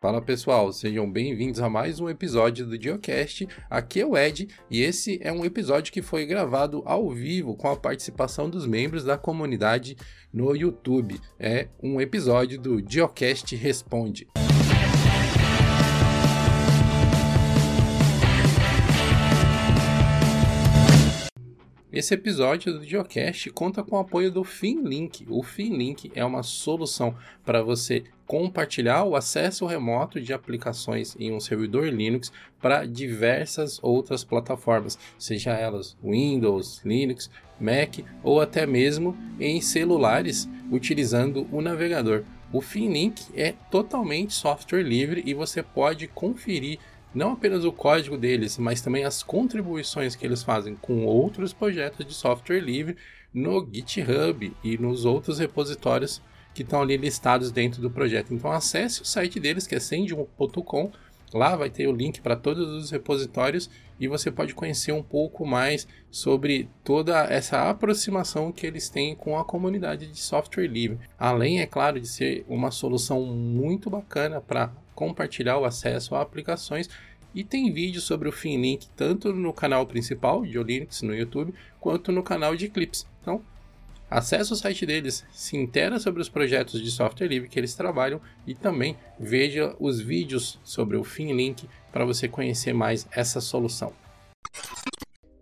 Fala pessoal, sejam bem-vindos a mais um episódio do Geocast. Aqui é o Ed e esse é um episódio que foi gravado ao vivo com a participação dos membros da comunidade no YouTube. É um episódio do Geocast Responde. Esse episódio do Geocast conta com o apoio do FinLink. O FinLink é uma solução para você compartilhar o acesso remoto de aplicações em um servidor Linux para diversas outras plataformas, seja elas Windows, Linux, Mac ou até mesmo em celulares utilizando o navegador. O FinLink é totalmente software livre e você pode conferir não apenas o código deles, mas também as contribuições que eles fazem com outros projetos de software livre no GitHub e nos outros repositórios que estão ali listados dentro do projeto. Então acesse o site deles, que é sendium.com. Lá vai ter o link para todos os repositórios e você pode conhecer um pouco mais sobre toda essa aproximação que eles têm com a comunidade de software livre. Além, é claro, de ser uma solução muito bacana para compartilhar o acesso a aplicações e tem vídeo sobre o FinLink tanto no canal principal de Linux no YouTube quanto no canal de clips. Então, acesse o site deles, se intera sobre os projetos de software livre que eles trabalham e também veja os vídeos sobre o FinLink para você conhecer mais essa solução.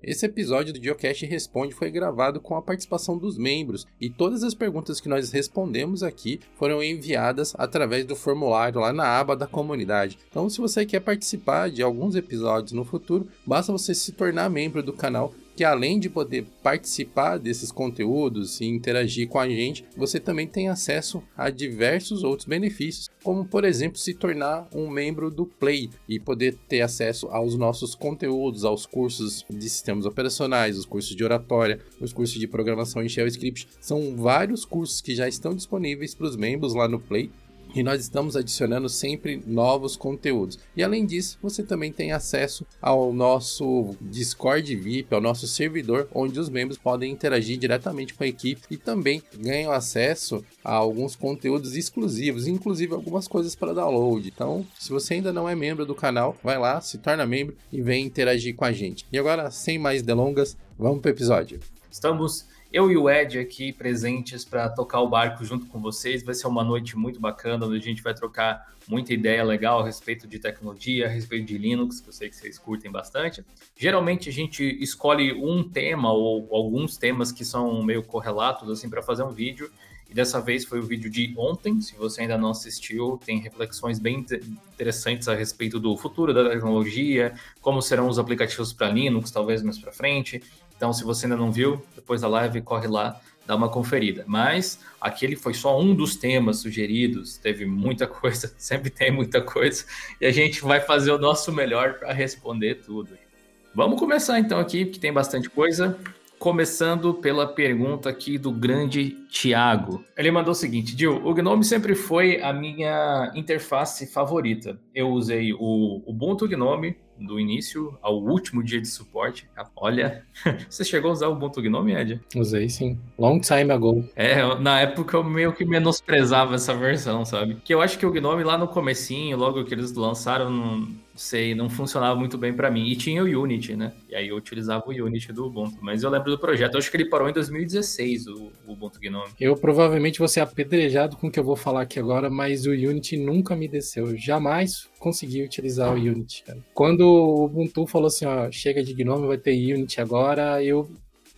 Esse episódio do Geocast Responde foi gravado com a participação dos membros e todas as perguntas que nós respondemos aqui foram enviadas através do formulário lá na aba da comunidade. Então, se você quer participar de alguns episódios no futuro, basta você se tornar membro do canal que além de poder participar desses conteúdos e interagir com a gente, você também tem acesso a diversos outros benefícios, como por exemplo se tornar um membro do Play e poder ter acesso aos nossos conteúdos, aos cursos de sistemas operacionais, os cursos de oratória, os cursos de programação em Shell Script. São vários cursos que já estão disponíveis para os membros lá no Play e nós estamos adicionando sempre novos conteúdos. E além disso, você também tem acesso ao nosso Discord VIP, ao nosso servidor, onde os membros podem interagir diretamente com a equipe e também ganham acesso a alguns conteúdos exclusivos, inclusive algumas coisas para download. Então, se você ainda não é membro do canal, vai lá, se torna membro e vem interagir com a gente. E agora, sem mais delongas, vamos para o episódio. Estamos eu e o Ed aqui presentes para tocar o barco junto com vocês. Vai ser uma noite muito bacana, onde a gente vai trocar muita ideia legal a respeito de tecnologia, a respeito de Linux, que eu sei que vocês curtem bastante. Geralmente a gente escolhe um tema ou alguns temas que são meio correlatos assim para fazer um vídeo. E dessa vez foi o vídeo de ontem. Se você ainda não assistiu, tem reflexões bem interessantes a respeito do futuro da tecnologia, como serão os aplicativos para Linux, talvez mais para frente, então, se você ainda não viu, depois da live, corre lá, dá uma conferida. Mas aquele foi só um dos temas sugeridos, teve muita coisa, sempre tem muita coisa, e a gente vai fazer o nosso melhor para responder tudo. Vamos começar então aqui, que tem bastante coisa. Começando pela pergunta aqui do grande Tiago. Ele mandou o seguinte: Dil, o Gnome sempre foi a minha interface favorita. Eu usei o Ubuntu Gnome do início ao último dia de suporte. Olha, você chegou a usar o Ubuntu Gnome, Ed? Usei sim. Long time ago. É, na época eu meio que menosprezava essa versão, sabe? Que eu acho que o Gnome lá no comecinho, logo que eles lançaram, sei, não funcionava muito bem para mim. E tinha o Unity, né? E aí eu utilizava o Unity do Ubuntu. Mas eu lembro do projeto, eu acho que ele parou em 2016, o, o Ubuntu Gnome. Eu provavelmente vou ser apedrejado com o que eu vou falar aqui agora, mas o Unity nunca me desceu. Eu jamais consegui utilizar o Unity, cara. Quando o Ubuntu falou assim, ó, chega de Gnome, vai ter Unity agora, eu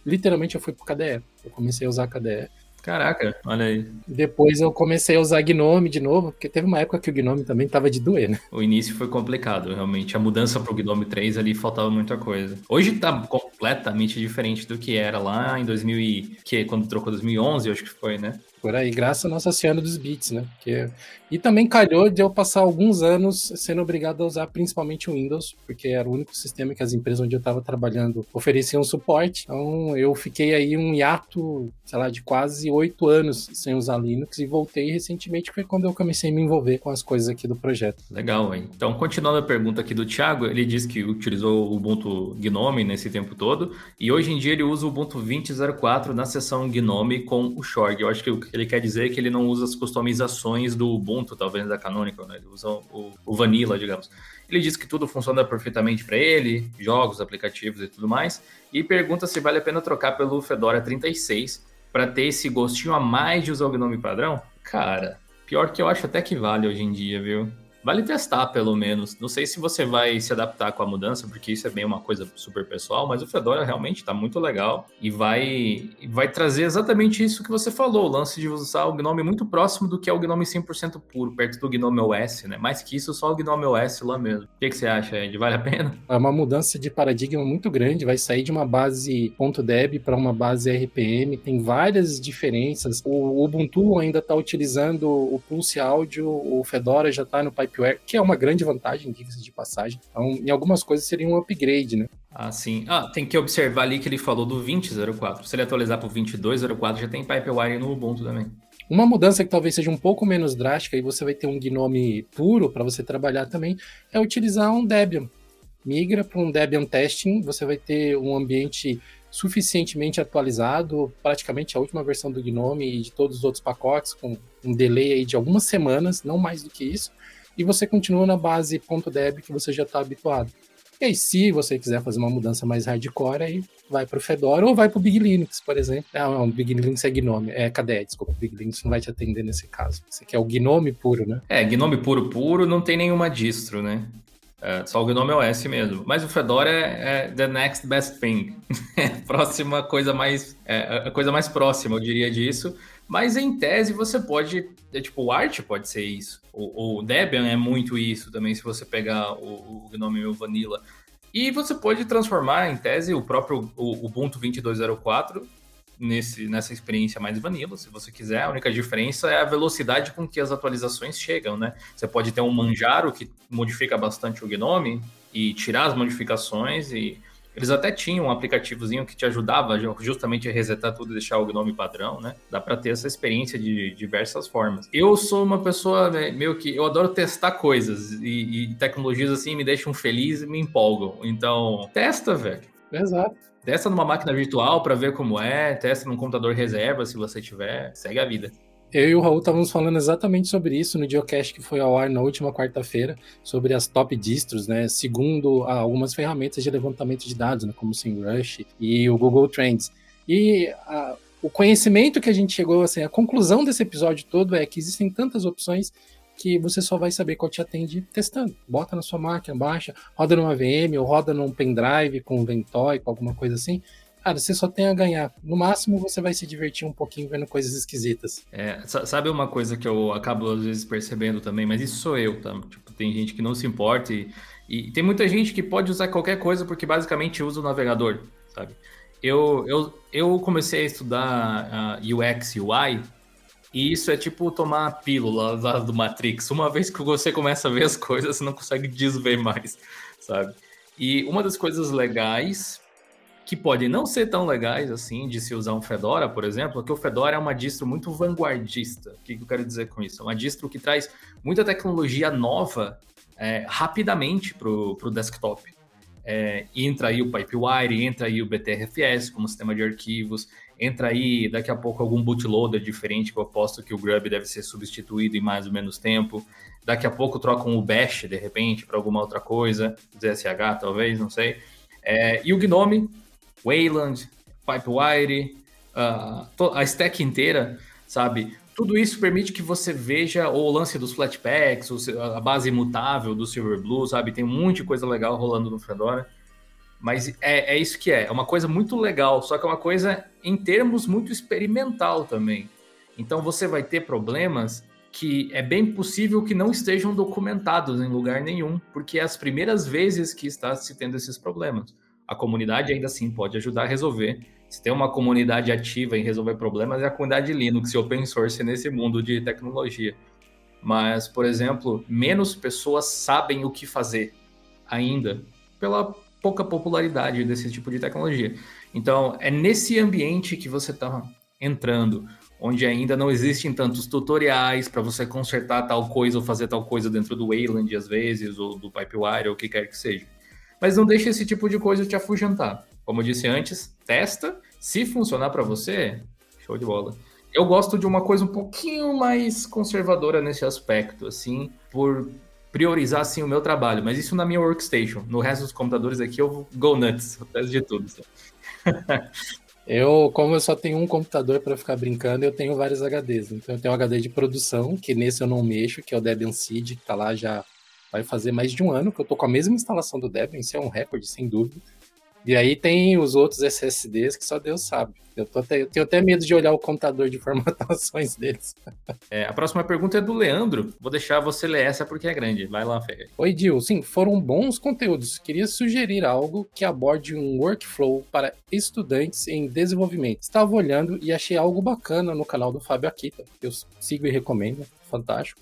literalmente eu fui pro KDE. Eu comecei a usar KDE. Caraca, olha aí. Depois eu comecei a usar Gnome de novo, porque teve uma época que o Gnome também tava de doer, né? O início foi complicado, realmente. A mudança pro Gnome 3 ali faltava muita coisa. Hoje tá completamente diferente do que era lá em 2000 e... que quando trocou 2011, acho que foi, né? Por aí, graças a Nossa Senhora dos Bits, né? Porque... E também calhou de eu passar alguns anos sendo obrigado a usar principalmente o Windows, porque era o único sistema que as empresas onde eu estava trabalhando ofereciam suporte. Então eu fiquei aí um hiato, sei lá, de quase oito anos sem usar Linux e voltei recentemente, foi quando eu comecei a me envolver com as coisas aqui do projeto. Legal, hein? Então, continuando a pergunta aqui do Thiago, ele diz que utilizou o Ubuntu Gnome nesse tempo todo, e hoje em dia ele usa o Ubuntu 20.04 na seção Gnome com o Shorg. Eu acho que o ele quer dizer que ele não usa as customizações do Ubuntu, talvez da Canonical, né? Ele usa o, o Vanilla, digamos. Ele diz que tudo funciona perfeitamente para ele, jogos, aplicativos e tudo mais, e pergunta se vale a pena trocar pelo Fedora 36 para ter esse gostinho a mais de usar o Gnome padrão. Cara, pior que eu acho até que vale hoje em dia, viu? Vale testar, pelo menos. Não sei se você vai se adaptar com a mudança, porque isso é bem uma coisa super pessoal, mas o Fedora realmente está muito legal e vai, vai trazer exatamente isso que você falou, o lance de usar o Gnome muito próximo do que é o Gnome 100% puro, perto do Gnome OS, né? Mais que isso, só o Gnome OS lá mesmo. O que, que você acha, Ed? Vale a pena? É uma mudança de paradigma muito grande, vai sair de uma base .deb para uma base RPM, tem várias diferenças. O Ubuntu ainda está utilizando o Pulse Áudio, o Fedora já está no Pipe Que é uma grande vantagem, diga-se de passagem. Então, em algumas coisas seria um upgrade, né? Ah, sim. Ah, tem que observar ali que ele falou do 2004. Se ele atualizar para o 2204, já tem Pipewire no Ubuntu também. Uma mudança que talvez seja um pouco menos drástica e você vai ter um Gnome puro para você trabalhar também é utilizar um Debian. Migra para um Debian Testing, você vai ter um ambiente suficientemente atualizado, praticamente a última versão do Gnome e de todos os outros pacotes, com um delay aí de algumas semanas, não mais do que isso e você continua na base .deb que você já está habituado. E aí, se você quiser fazer uma mudança mais hardcore, aí vai para o Fedora ou vai para o Big Linux, por exemplo. Ah, não, o Big Linux é Gnome, é KDE, desculpa, o Big Linux não vai te atender nesse caso. Você quer o Gnome puro, né? É, Gnome puro puro não tem nenhuma distro, né? É, só o Gnome OS mesmo. Mas o Fedora é, é the next best thing. É a próxima coisa mais. É a coisa mais próxima, eu diria, disso. Mas em tese você pode, é, tipo, o Art pode ser isso. O, Debian é muito isso também, se você pegar o, o GNOME o Vanilla. E você pode transformar, em tese, o próprio o Ubuntu 2204 nesse, nessa experiência mais vanilla, se você quiser. A única diferença é a velocidade com que as atualizações chegam, né? Você pode ter um Manjaro que modifica bastante o Gnome e tirar as modificações e eles até tinham um aplicativozinho que te ajudava justamente a resetar tudo e deixar o Gnome padrão, né? Dá para ter essa experiência de diversas formas. Eu sou uma pessoa né, meio que eu adoro testar coisas e, e tecnologias assim me deixam feliz e me empolgam. Então, testa, velho. Exato. Testa numa máquina virtual para ver como é, testa num computador reserva se você tiver, segue a vida. Eu e o Raul estávamos falando exatamente sobre isso no Geocast que foi ao ar na última quarta-feira, sobre as top distros, né? Segundo algumas ferramentas de levantamento de dados, né? como o SEMrush e o Google Trends. E a, o conhecimento que a gente chegou, assim, a conclusão desse episódio todo é que existem tantas opções que você só vai saber qual te atende testando. Bota na sua máquina, baixa, roda numa VM ou roda num pendrive com um Ventoy, com alguma coisa assim cara, você só tem a ganhar. No máximo, você vai se divertir um pouquinho vendo coisas esquisitas. É, sabe uma coisa que eu acabo às vezes percebendo também, mas isso sou eu, tá? Tipo, tem gente que não se importa e, e tem muita gente que pode usar qualquer coisa porque basicamente usa o navegador, sabe? Eu, eu, eu comecei a estudar uh, UX UI e isso é tipo tomar a pílula lá do Matrix. Uma vez que você começa a ver as coisas, você não consegue desver mais, sabe? E uma das coisas legais que podem não ser tão legais assim de se usar um Fedora, por exemplo, é que o Fedora é uma distro muito vanguardista. O que eu quero dizer com isso? É uma distro que traz muita tecnologia nova é, rapidamente para o desktop. É, entra aí o Pipewire, entra aí o BTRFS como sistema de arquivos, entra aí daqui a pouco algum bootloader diferente que eu aposto que o Grub deve ser substituído em mais ou menos tempo. Daqui a pouco trocam o Bash de repente para alguma outra coisa, ZSH talvez, não sei. É, e o Gnome Wayland, Pipewire, uh, a stack inteira, sabe? Tudo isso permite que você veja o lance dos Flatpaks, a base imutável do Silverblue, sabe? Tem um monte de coisa legal rolando no Fedora. Mas é, é isso que é. É uma coisa muito legal, só que é uma coisa em termos muito experimental também. Então você vai ter problemas que é bem possível que não estejam documentados em lugar nenhum, porque é as primeiras vezes que está se tendo esses problemas a comunidade ainda assim pode ajudar a resolver. Se tem uma comunidade ativa em resolver problemas, é a comunidade Linux e open source nesse mundo de tecnologia. Mas, por exemplo, menos pessoas sabem o que fazer ainda, pela pouca popularidade desse tipo de tecnologia. Então, é nesse ambiente que você está entrando, onde ainda não existem tantos tutoriais para você consertar tal coisa ou fazer tal coisa dentro do Wayland, às vezes, ou do Pipewire, ou o que quer que seja. Mas não deixe esse tipo de coisa te afugentar. Como eu disse antes, testa. Se funcionar para você, show de bola. Eu gosto de uma coisa um pouquinho mais conservadora nesse aspecto, assim, por priorizar assim o meu trabalho, mas isso na minha workstation. No resto dos computadores aqui eu go nuts, eu peço de tudo. eu, como eu só tenho um computador para ficar brincando, eu tenho vários HDs. Então eu tenho um HD de produção, que nesse eu não mexo, que é o Debian Seed, que tá lá já vai fazer mais de um ano que eu tô com a mesma instalação do Debian, isso é um recorde, sem dúvida. E aí tem os outros SSDs que só Deus sabe. Eu, tô até, eu tenho até medo de olhar o computador de formatações deles. É, a próxima pergunta é do Leandro. Vou deixar você ler essa porque é grande. Vai lá, Fê. Oi, Dil. Sim, foram bons conteúdos. Queria sugerir algo que aborde um workflow para estudantes em desenvolvimento. Estava olhando e achei algo bacana no canal do Fábio Akita. Eu sigo e recomendo. Fantástico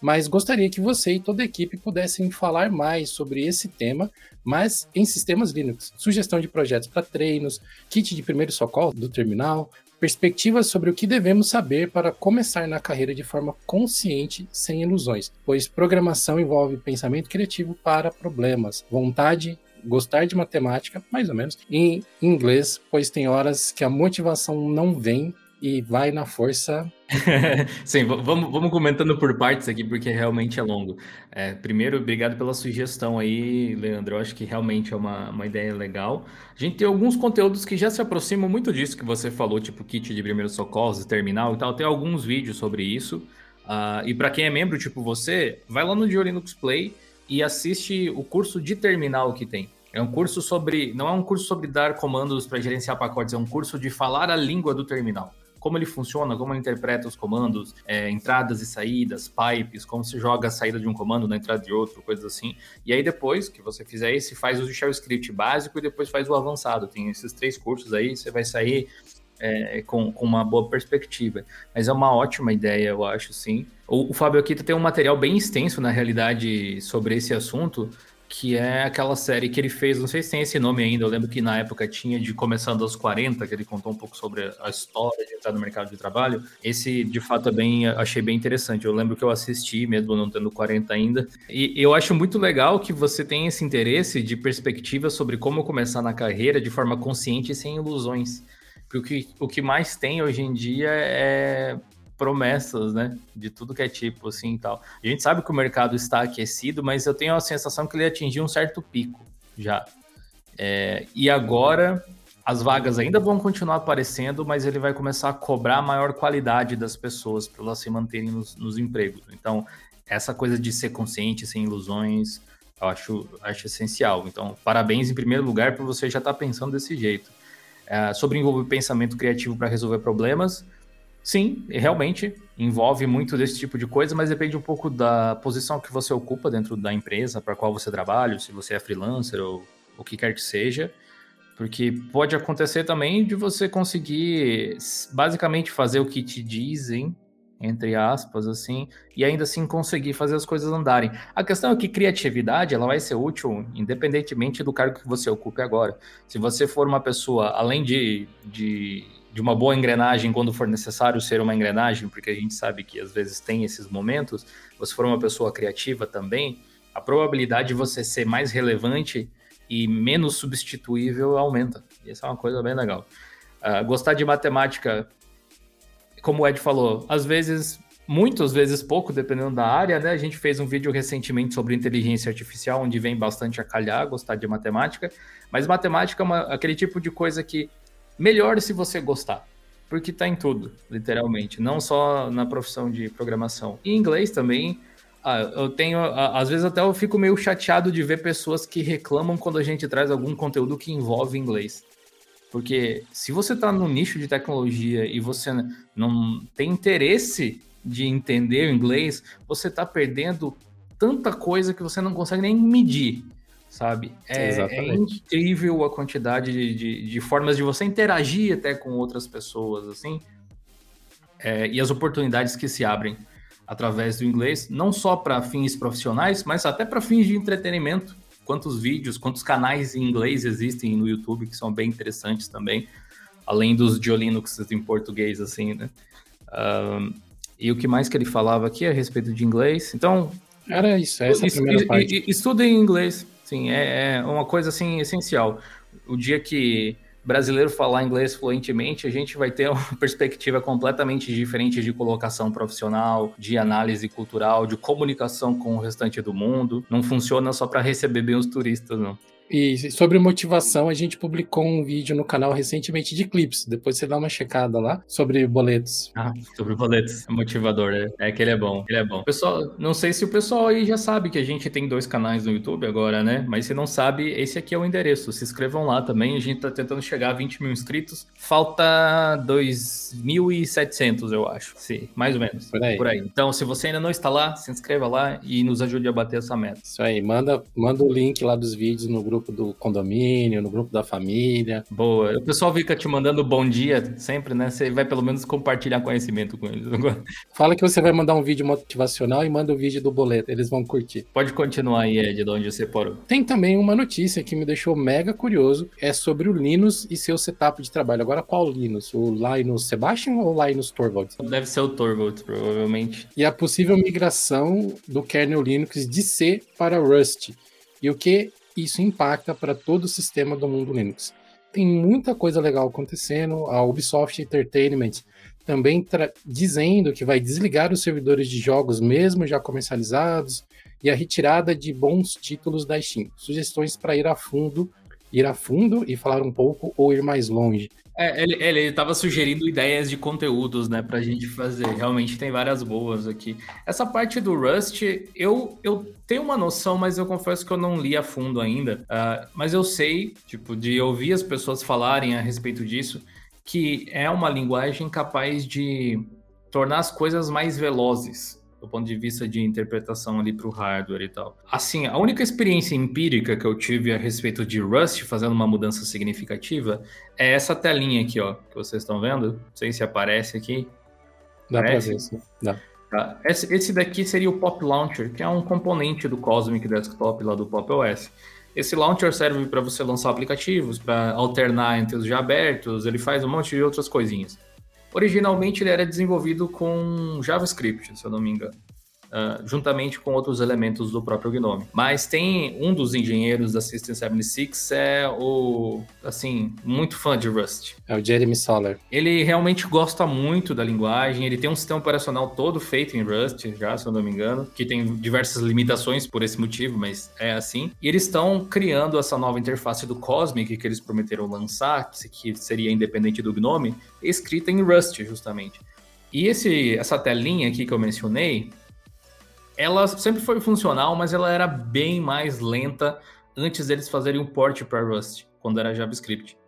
mas gostaria que você e toda a equipe pudessem falar mais sobre esse tema, mas em sistemas Linux. Sugestão de projetos para treinos, kit de primeiro socorro do terminal, perspectivas sobre o que devemos saber para começar na carreira de forma consciente, sem ilusões, pois programação envolve pensamento criativo para problemas, vontade, gostar de matemática, mais ou menos, em inglês, pois tem horas que a motivação não vem e vai na força. Sim, vamos, vamos comentando por partes aqui, porque realmente é longo. É, primeiro, obrigado pela sugestão aí, Leandro. Eu acho que realmente é uma, uma ideia legal. A gente tem alguns conteúdos que já se aproximam muito disso que você falou, tipo kit de primeiros socorros, terminal e tal. Tem alguns vídeos sobre isso. Uh, e para quem é membro, tipo você, vai lá no Dio Linux Play e assiste o curso de terminal que tem. É um curso sobre. Não é um curso sobre dar comandos para gerenciar pacotes, é um curso de falar a língua do terminal como ele funciona, como ele interpreta os comandos, é, entradas e saídas, pipes, como se joga a saída de um comando na entrada de outro, coisas assim. E aí depois que você fizer esse, faz o shell script básico e depois faz o avançado. Tem esses três cursos aí, você vai sair é, com, com, uma boa perspectiva. Mas é uma ótima ideia, eu acho, sim. O, o Fábio Akita tem um material bem extenso, na realidade, sobre esse assunto que é aquela série que ele fez, não sei se tem esse nome ainda, eu lembro que na época tinha de Começando aos 40, que ele contou um pouco sobre a história de entrar no mercado de trabalho. Esse, de fato, é bem, achei bem interessante. Eu lembro que eu assisti, mesmo não tendo 40 ainda. E eu acho muito legal que você tem esse interesse de perspectiva sobre como começar na carreira de forma consciente e sem ilusões. Porque o que, o que mais tem hoje em dia é promessas, né? De tudo que é tipo, assim, e tal. A gente sabe que o mercado está aquecido, mas eu tenho a sensação que ele atingiu um certo pico já. É, e agora as vagas ainda vão continuar aparecendo, mas ele vai começar a cobrar maior qualidade das pessoas para elas se manterem nos, nos, empregos. Então, essa coisa de ser consciente, sem ilusões, eu acho, acho essencial. Então, parabéns em primeiro lugar por você já estar tá pensando desse jeito. É, sobre envolver pensamento criativo para resolver problemas, Sim, realmente envolve muito desse tipo de coisa, mas depende um pouco da posição que você ocupa dentro da empresa para qual você trabalha, se você é freelancer ou o que quer que seja. Porque pode acontecer também de você conseguir basicamente fazer o que te dizem, entre aspas, assim, e ainda assim conseguir fazer as coisas andarem. A questão é que criatividade ela vai ser útil independentemente do cargo que você ocupe agora. Se você for uma pessoa, além de, de de uma boa engrenagem quando for necessário ser uma engrenagem, porque a gente sabe que às vezes tem esses momentos, você for uma pessoa criativa também, a probabilidade de você ser mais relevante e menos substituível aumenta. E essa é uma coisa bem legal. Uh, gostar de matemática, como o Ed falou, às vezes, muitas vezes pouco, dependendo da área, né? A gente fez um vídeo recentemente sobre inteligência artificial, onde vem bastante a calhar gostar de matemática, mas matemática é uma, aquele tipo de coisa que melhor se você gostar. Porque tá em tudo, literalmente. Não só na profissão de programação. E inglês também. Ah, eu tenho. Às vezes até eu fico meio chateado de ver pessoas que reclamam quando a gente traz algum conteúdo que envolve inglês. Porque se você está no nicho de tecnologia e você não tem interesse de entender o inglês, você está perdendo tanta coisa que você não consegue nem medir sabe? É, é, incrível a quantidade de, de, de, formas de você interagir até com outras pessoas, assim, é, e as oportunidades que se abrem através do inglês, não só para fins profissionais, mas até para fins de entretenimento. Quantos vídeos, quantos canais em inglês existem no YouTube que são bem interessantes também, além dos de Linux em português, assim, né? Um, e o que mais que ele falava aqui a respeito de inglês? Então, era isso, essa é a primeira parte. Estuda em inglês, Sim, é, é uma coisa assim essencial. O dia que brasileiro falar inglês fluentemente, a gente vai ter uma perspectiva completamente diferente de colocação profissional, de análise cultural, de comunicação com o restante do mundo. Não funciona só para receber bem os turistas, não. E sobre motivação, a gente publicou um vídeo no canal recentemente de clips. Depois você dá uma checada lá sobre boletos. Ah, sobre boletos. É motivador, né? É que ele é bom. Ele é bom. Pessoal, não sei se o pessoal aí já sabe que a gente tem dois canais no YouTube agora, né? Mas se não sabe, esse aqui é o endereço. Se inscrevam lá também. A gente tá tentando chegar a 20 mil inscritos. Falta 2.700, eu acho. Sim, mais ou menos. Por aí. Por aí. Então, se você ainda não está lá, se inscreva lá e nos ajude a bater essa meta. Isso aí. Manda, manda o link lá dos vídeos no grupo grupo do condomínio, no grupo da família. Boa. O pessoal fica te mandando bom dia sempre, né? Você vai pelo menos compartilhar conhecimento com eles. Fala que você vai mandar um vídeo motivacional e manda o um vídeo do boleto, eles vão curtir. Pode continuar aí, Ed, de onde você parou. Tem também uma notícia que me deixou mega curioso, é sobre o Linux e seu setup de trabalho. Agora qual Linux? O Linus Sebastian ou o Linus Torvalds? Deve ser o Torvalds, provavelmente. E a possível migração do kernel Linux de C para Rust. E o que isso impacta para todo o sistema do mundo Linux. Tem muita coisa legal acontecendo. A Ubisoft Entertainment também dizendo que vai desligar os servidores de jogos mesmo já comercializados e a retirada de bons títulos da Steam. Sugestões para ir a fundo, ir a fundo e falar um pouco ou ir mais longe. É, ele, ele estava sugerindo ideias de conteúdos, né, pra gente fazer. Realmente tem várias boas aqui. Essa parte do Rust, eu, eu tenho uma noção, mas eu confesso que eu não li a fundo ainda. Uh, mas eu sei, tipo, de ouvir as pessoas falarem a respeito disso, que é uma linguagem capaz de tornar as coisas mais velozes do ponto de vista de interpretação ali para o hardware e tal. Assim, a única experiência empírica que eu tive a respeito de Rust fazendo uma mudança significativa é essa telinha aqui, ó, que vocês estão vendo. Não sei se aparece aqui. Dá para ver, sim. Dá. Tá. Esse, esse daqui seria o Pop Launcher, que é um componente do Cosmic Desktop lá do Pop OS. Esse launcher serve para você lançar aplicativos, para alternar entre os já abertos, ele faz um monte de outras coisinhas. Originalmente ele era desenvolvido com JavaScript, se eu não me engano uh, juntamente com outros elementos do próprio Gnome. Mas tem um dos engenheiros da System 76 é o, assim, muito fã de Rust. É o Jeremy Soller. Ele realmente gosta muito da linguagem, ele tem um sistema operacional todo feito em Rust, já, se eu não me engano, que tem diversas limitações por esse motivo, mas é assim. E eles estão criando essa nova interface do Cosmic que eles prometeram lançar, que seria independente do Gnome, escrita em Rust, justamente. E esse, essa telinha aqui que eu mencionei, ela sempre foi funcional, mas ela era bem mais lenta antes deles fazerem um port para Rust, quando era JavaScript.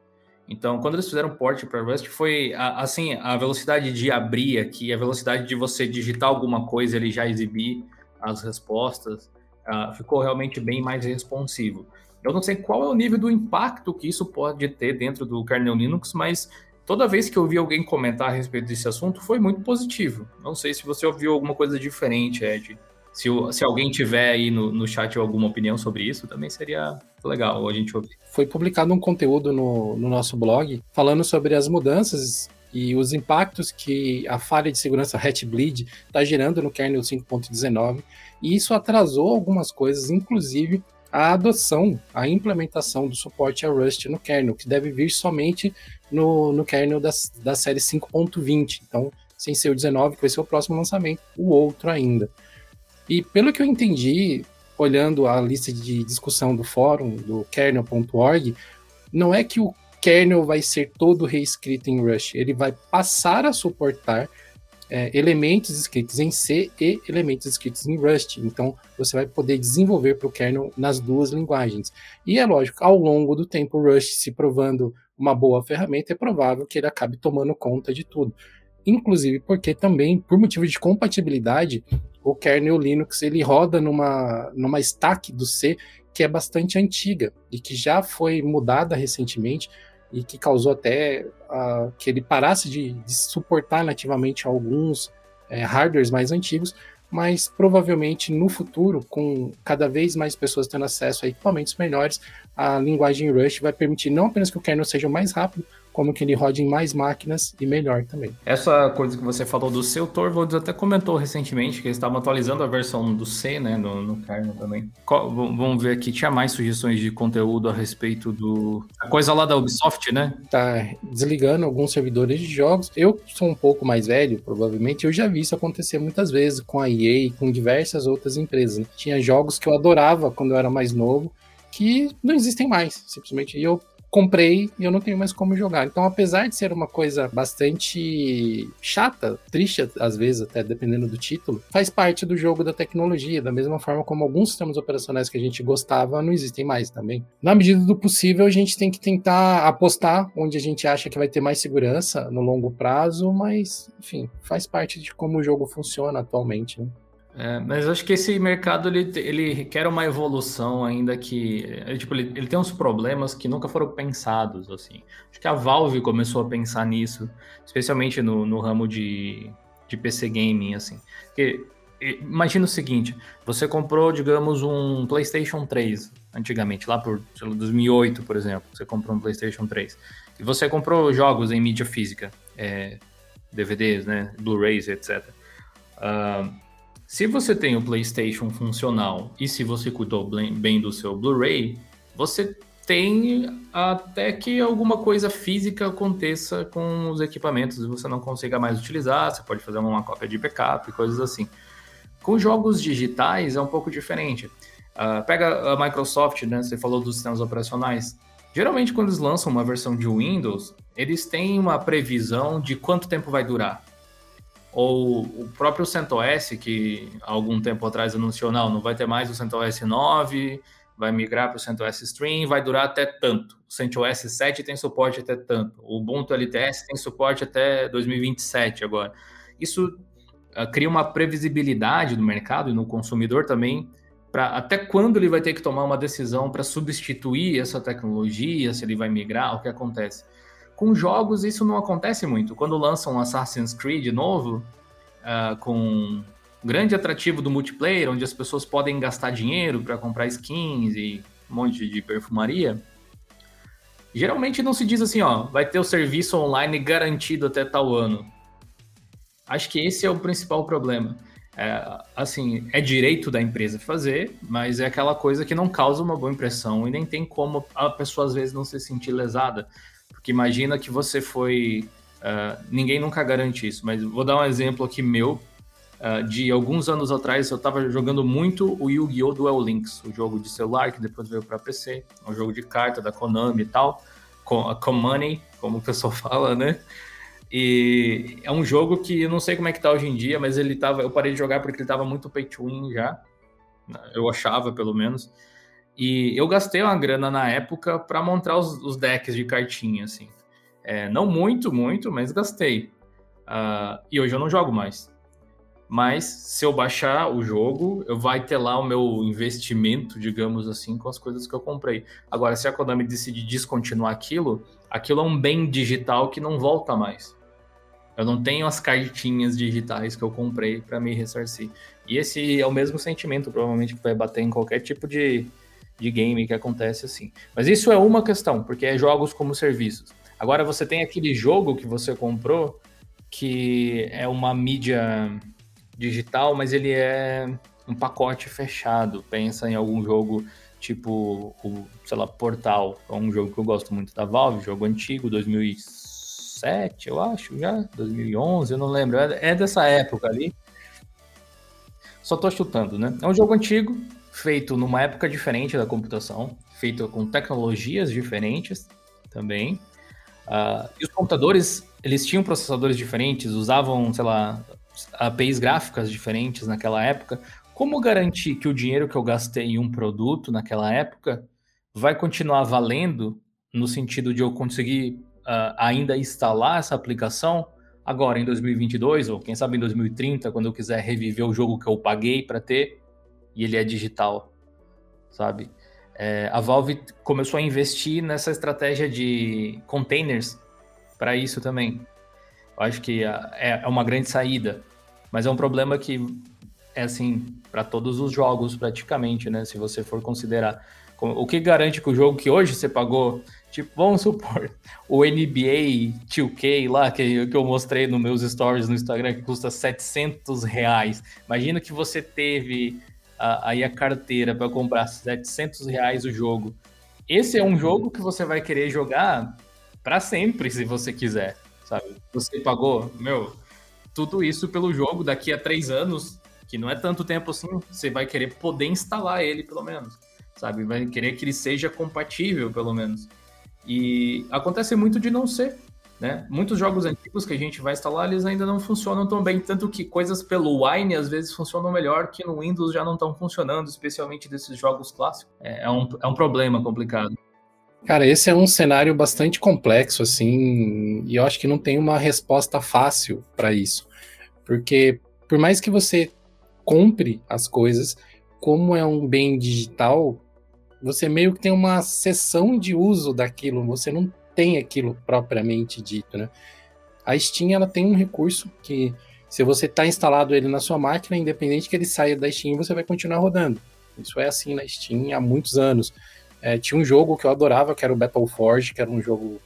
Então, quando eles fizeram port para Rust, foi assim, a velocidade de abrir aqui, a velocidade de você digitar alguma coisa, ele já exibir as respostas, uh, ficou realmente bem mais responsivo. Eu não sei qual é o nível do impacto que isso pode ter dentro do kernel Linux, mas toda vez que eu vi alguém comentar a respeito desse assunto, foi muito positivo. Não sei se você ouviu alguma coisa diferente, Ed. Se, se alguém tiver aí no, no chat alguma opinião sobre isso, também seria legal a gente ouvir. Foi publicado um conteúdo no, no nosso blog falando sobre as mudanças e os impactos que a falha de segurança Hatbleed está gerando no kernel 5.19, e isso atrasou algumas coisas, inclusive a adoção, a implementação do suporte a Rust no kernel, que deve vir somente no, no kernel da, da série 5.20. Então, sem ser o 19, que vai ser o próximo lançamento, o outro ainda. E pelo que eu entendi, olhando a lista de discussão do fórum, do kernel.org, não é que o kernel vai ser todo reescrito em Rush, ele vai passar a suportar é, elementos escritos em C e elementos escritos em Rust. Então, você vai poder desenvolver para o kernel nas duas linguagens. E é lógico, ao longo do tempo, o Rust se provando uma boa ferramenta, é provável que ele acabe tomando conta de tudo. Inclusive porque também, por motivo de compatibilidade, o kernel Linux ele roda numa, numa stack do C que é bastante antiga e que já foi mudada recentemente e que causou até uh, que ele parasse de, de suportar nativamente alguns é, hardwares mais antigos, mas provavelmente no futuro, com cada vez mais pessoas tendo acesso a equipamentos melhores, a linguagem Rush vai permitir não apenas que o kernel seja mais rápido, como que ele roda em mais máquinas e melhor também. Essa coisa que você falou do seu Torvalds até comentou recentemente que eles estavam atualizando a versão do C, né, no, no kernel também. vamos ver aqui, tinha mais sugestões de conteúdo a respeito do... A coisa lá da Ubisoft, né? Tá desligando alguns servidores de jogos. Eu sou um pouco mais velho, provavelmente, eu já vi isso acontecer muitas vezes com a EA e com diversas outras empresas. Né? Tinha jogos que eu adorava quando eu era mais novo, que não existem mais, simplesmente. E eu comprei e eu não tenho mais como jogar. Então, apesar de ser uma coisa bastante chata, triste às vezes, até dependendo do título, faz parte do jogo da tecnologia, da mesma forma como alguns sistemas operacionais que a gente gostava não existem mais também. Na medida do possível, a gente tem que tentar apostar onde a gente acha que vai ter mais segurança no longo prazo, mas, enfim, faz parte de como o jogo funciona atualmente. Né? É, mas acho que esse mercado ele, ele requer uma evolução ainda que é, tipo ele, ele tem uns problemas que nunca foram pensados assim. Acho que a Valve começou a pensar nisso, especialmente no, no ramo de, de PC gaming assim. Porque imagina o seguinte, você comprou digamos um PlayStation 3 antigamente lá por lá, 2008 por exemplo, você comprou um PlayStation 3 e você comprou jogos em mídia física, é, DVDs, né, Blu-rays, etc. Uh, se você tem o PlayStation funcional e se você cuidou bem do seu Blu-ray, você tem até que alguma coisa física aconteça com os equipamentos e você não consiga mais utilizar, você pode fazer uma cópia de backup e coisas assim. Com jogos digitais é um pouco diferente. Uh, pega a Microsoft, né? Você falou dos sistemas operacionais. Geralmente, quando eles lançam uma versão de Windows, eles têm uma previsão de quanto tempo vai durar ou o próprio CentOS, que algum tempo atrás anunciou, não, não vai ter mais o CentOS 9, vai migrar para o CentOS Stream, vai durar até tanto. O CentOS 7 tem suporte até tanto. O Ubuntu LTS tem suporte até 2027 agora. Isso uh, cria uma previsibilidade no mercado e no consumidor também, para até quando ele vai ter que tomar uma decisão para substituir essa tecnologia, se ele vai migrar, o que acontece. Com jogos, isso não acontece muito. Quando lançam um Assassin's Creed novo, uh, com grande atrativo do multiplayer, onde as pessoas podem gastar dinheiro para comprar skins e um monte de perfumaria, geralmente não se diz assim, ó, vai ter o serviço online garantido até tal ano. Acho que esse é o principal problema. É, assim, é direito da empresa fazer, mas é aquela coisa que não causa uma boa impressão e nem tem como a pessoa às vezes não se sentir lesada. Porque imagina que você foi. Uh, ninguém nunca garante isso, mas vou dar um exemplo aqui meu. Uh, de alguns anos atrás, eu estava jogando muito o Yu-Gi-Oh! Duel Links, o jogo de celular que depois veio para PC, um jogo de carta da Konami e tal, com a Money, como o pessoal fala, né? E é um jogo que eu não sei como é que tá hoje em dia, mas ele tava, eu parei de jogar porque ele tava muito pay to win já. Eu achava, pelo menos. E eu gastei uma grana na época para montar os, os, decks de cartinha, assim. É, não muito, muito, mas gastei. Uh, e hoje eu não jogo mais. Mas se eu baixar o jogo, eu vai ter lá o meu investimento, digamos assim, com as coisas que eu comprei. Agora, se a Konami decidir descontinuar aquilo, aquilo é um bem digital que não volta mais. Eu não tenho as cartinhas digitais que eu comprei para me ressarcir. E esse é o mesmo sentimento, provavelmente, que vai bater em qualquer tipo de, de game que acontece assim. Mas isso é uma questão, porque é jogos como serviços. Agora você tem aquele jogo que você comprou que é uma mídia digital, mas ele é um pacote fechado. Pensa em algum jogo tipo o, sei lá, Portal, é um jogo que eu gosto muito da Valve, jogo antigo, 2007, eu acho, já, 2011, eu não lembro, é, é dessa época ali. Só tô chutando, né? É um jogo antigo, feito numa época diferente da computação, feito com tecnologias diferentes também. Uh, e os computadores, eles tinham processadores diferentes, usavam, sei lá, APIs gráficas diferentes naquela época. Como garantir que o dinheiro que eu gastei em um produto naquela época vai continuar valendo no sentido de eu conseguir uh, ainda instalar essa aplicação agora em 2022 ou quem sabe em 2030, quando eu quiser reviver o jogo que eu paguei para ter? E ele é digital, sabe? É, a Valve começou a investir nessa estratégia de containers para isso também. Eu acho que é, é uma grande saída, mas é um problema que é assim para todos os jogos praticamente, né? Se você for considerar o que garante que o jogo que hoje você pagou, tipo, vamos supor, o NBA 2K lá, que, que eu mostrei nos meus stories no Instagram, que custa 700 reais. Imagina que você teve aí a carteira para comprar 700 reais o jogo. Esse é um jogo que você vai querer jogar para sempre, se você quiser, sabe? Você pagou, meu, tudo isso pelo jogo daqui a três anos, que não é tanto tempo assim, você vai querer poder instalar ele, pelo menos sabe? Vai querer que ele seja compatível, pelo menos. E acontece muito de não ser, né? Muitos jogos antigos que a gente vai instalar, eles ainda não funcionam tão bem, tanto que coisas pelo Wine às vezes funcionam melhor que no Windows já não estão funcionando, especialmente desses jogos clássicos. É, é, um, é um problema complicado. Cara, esse é um cenário bastante complexo, assim, e eu acho que não tem uma resposta fácil para isso. Porque, por mais que você compre as coisas, como é um bem digital, você meio que tem uma sessão de uso daquilo, você não tem aquilo propriamente dito, né? A Steam ela tem um recurso que se você está instalado ele na sua máquina, independente que ele saia da Steam, você vai continuar rodando. Isso é assim na Steam há muitos anos. É, tinha um jogo que eu adorava, que era o Battleforge, que era um jogo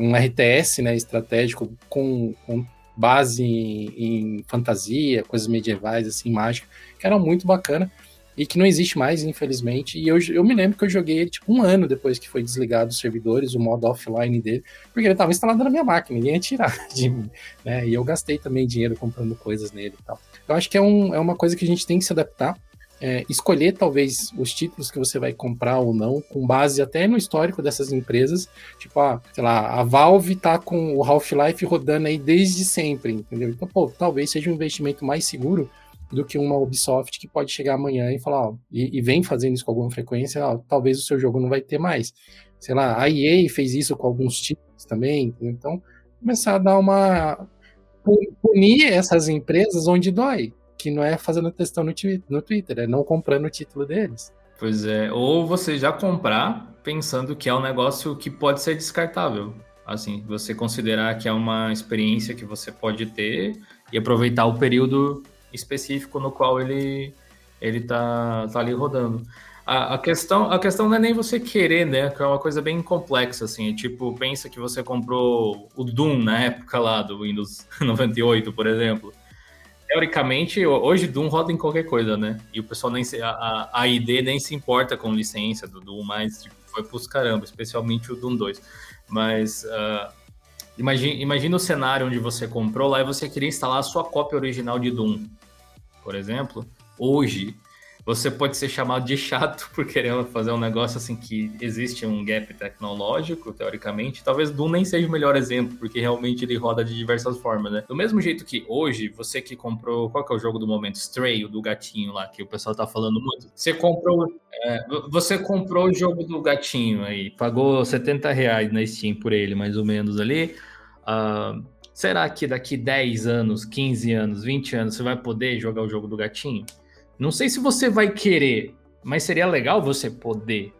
um RTS, né, estratégico com, com base em, em, fantasia, coisas medievais, assim, mágica, que era muito bacana e que não existe mais, infelizmente. E eu, eu me lembro que eu joguei ele tipo um ano depois que foi desligado os servidores, o modo offline dele, porque ele estava instalado na minha máquina, ninguém ia tirar de mim, né? E eu gastei também dinheiro comprando coisas nele e tal. Eu acho que é, um, é uma coisa que a gente tem que se adaptar. É, escolher talvez os títulos que você vai comprar ou não, com base até no histórico dessas empresas. Tipo, ah, sei lá, a Valve tá com o Half-Life rodando aí desde sempre, entendeu? Então, pô, talvez seja um investimento mais seguro do que uma Ubisoft que pode chegar amanhã e falar, ó, e, e vem fazendo isso com alguma frequência, ó, talvez o seu jogo não vai ter mais. Sei lá, a EA fez isso com alguns títulos também, então começar a dar uma punir essas empresas onde dói, que não é fazendo testão no, no Twitter, é não comprando o título deles. Pois é, ou você já comprar pensando que é um negócio que pode ser descartável. Assim, você considerar que é uma experiência que você pode ter e aproveitar o período específico no qual ele ele tá, tá ali rodando. A, a, questão, a questão não é nem você querer, né? Que é uma coisa bem complexa, assim. Tipo, pensa que você comprou o Doom na época lá do Windows 98, por exemplo. Teoricamente, hoje Doom roda em qualquer coisa, né? E o pessoal nem se, a, a ID nem se importa com licença do Doom, mas tipo, foi pros caramba, especialmente o Doom 2. Mas uh, imagina, imagina o cenário onde você comprou lá e você queria instalar a sua cópia original de Doom por exemplo, hoje você pode ser chamado de chato por querer fazer um negócio assim que existe um gap tecnológico, teoricamente. Talvez Doom nem seja o melhor exemplo, porque realmente ele roda de diversas formas, né? Do mesmo jeito que hoje, você que comprou. Qual que é o jogo do momento? Stray, o do gatinho lá, que o pessoal tá falando muito. Você comprou. É, você comprou o jogo do gatinho aí, pagou 70 reais na Steam por ele, mais ou menos ali. Uh, Será que daqui 10 anos, 15 anos, 20 anos você vai poder jogar o jogo do gatinho? Não sei se você vai querer, mas seria legal você poder.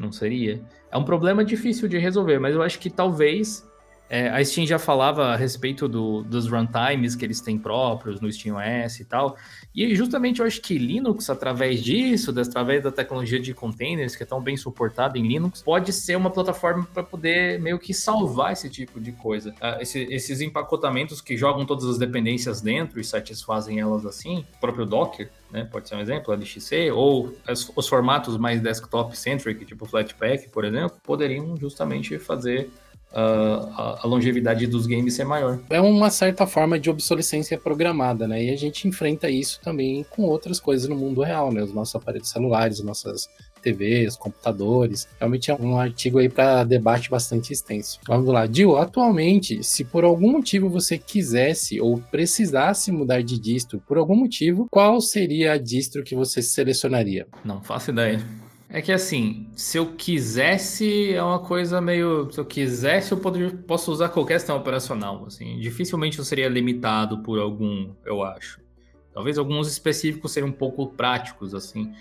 Não seria? É um problema difícil de resolver, mas eu acho que talvez é, a Steam já falava a respeito do, dos runtimes que eles têm próprios no SteamOS e tal. E justamente eu acho que Linux, através disso, através da tecnologia de containers, que é tão bem suportada em Linux, pode ser uma plataforma para poder meio que salvar esse tipo de coisa. Uh, esse, esses empacotamentos que jogam todas as dependências dentro e satisfazem elas assim, o próprio Docker, né, pode ser um exemplo, LXC, ou as, os formatos mais desktop-centric, tipo Flatpak, por exemplo, poderiam justamente fazer a, a, longevidade dos games ser maior. É uma certa forma de obsolescência programada, né? E a gente enfrenta isso também com outras coisas no mundo real, né? Os nossos aparelhos celulares, nossas TVs, computadores. Realmente é um artigo aí para debate bastante extenso. Vamos lá. Dil, atualmente, se por algum motivo você quisesse ou precisasse mudar de distro, por algum motivo, qual seria a distro que você selecionaria? Não faço ideia. É que assim, se eu quisesse, é uma coisa meio. Se eu quisesse, eu poderia, posso usar qualquer sistema operacional. Assim. Dificilmente eu seria limitado por algum, eu acho. Talvez alguns específicos seriam um pouco práticos, assim.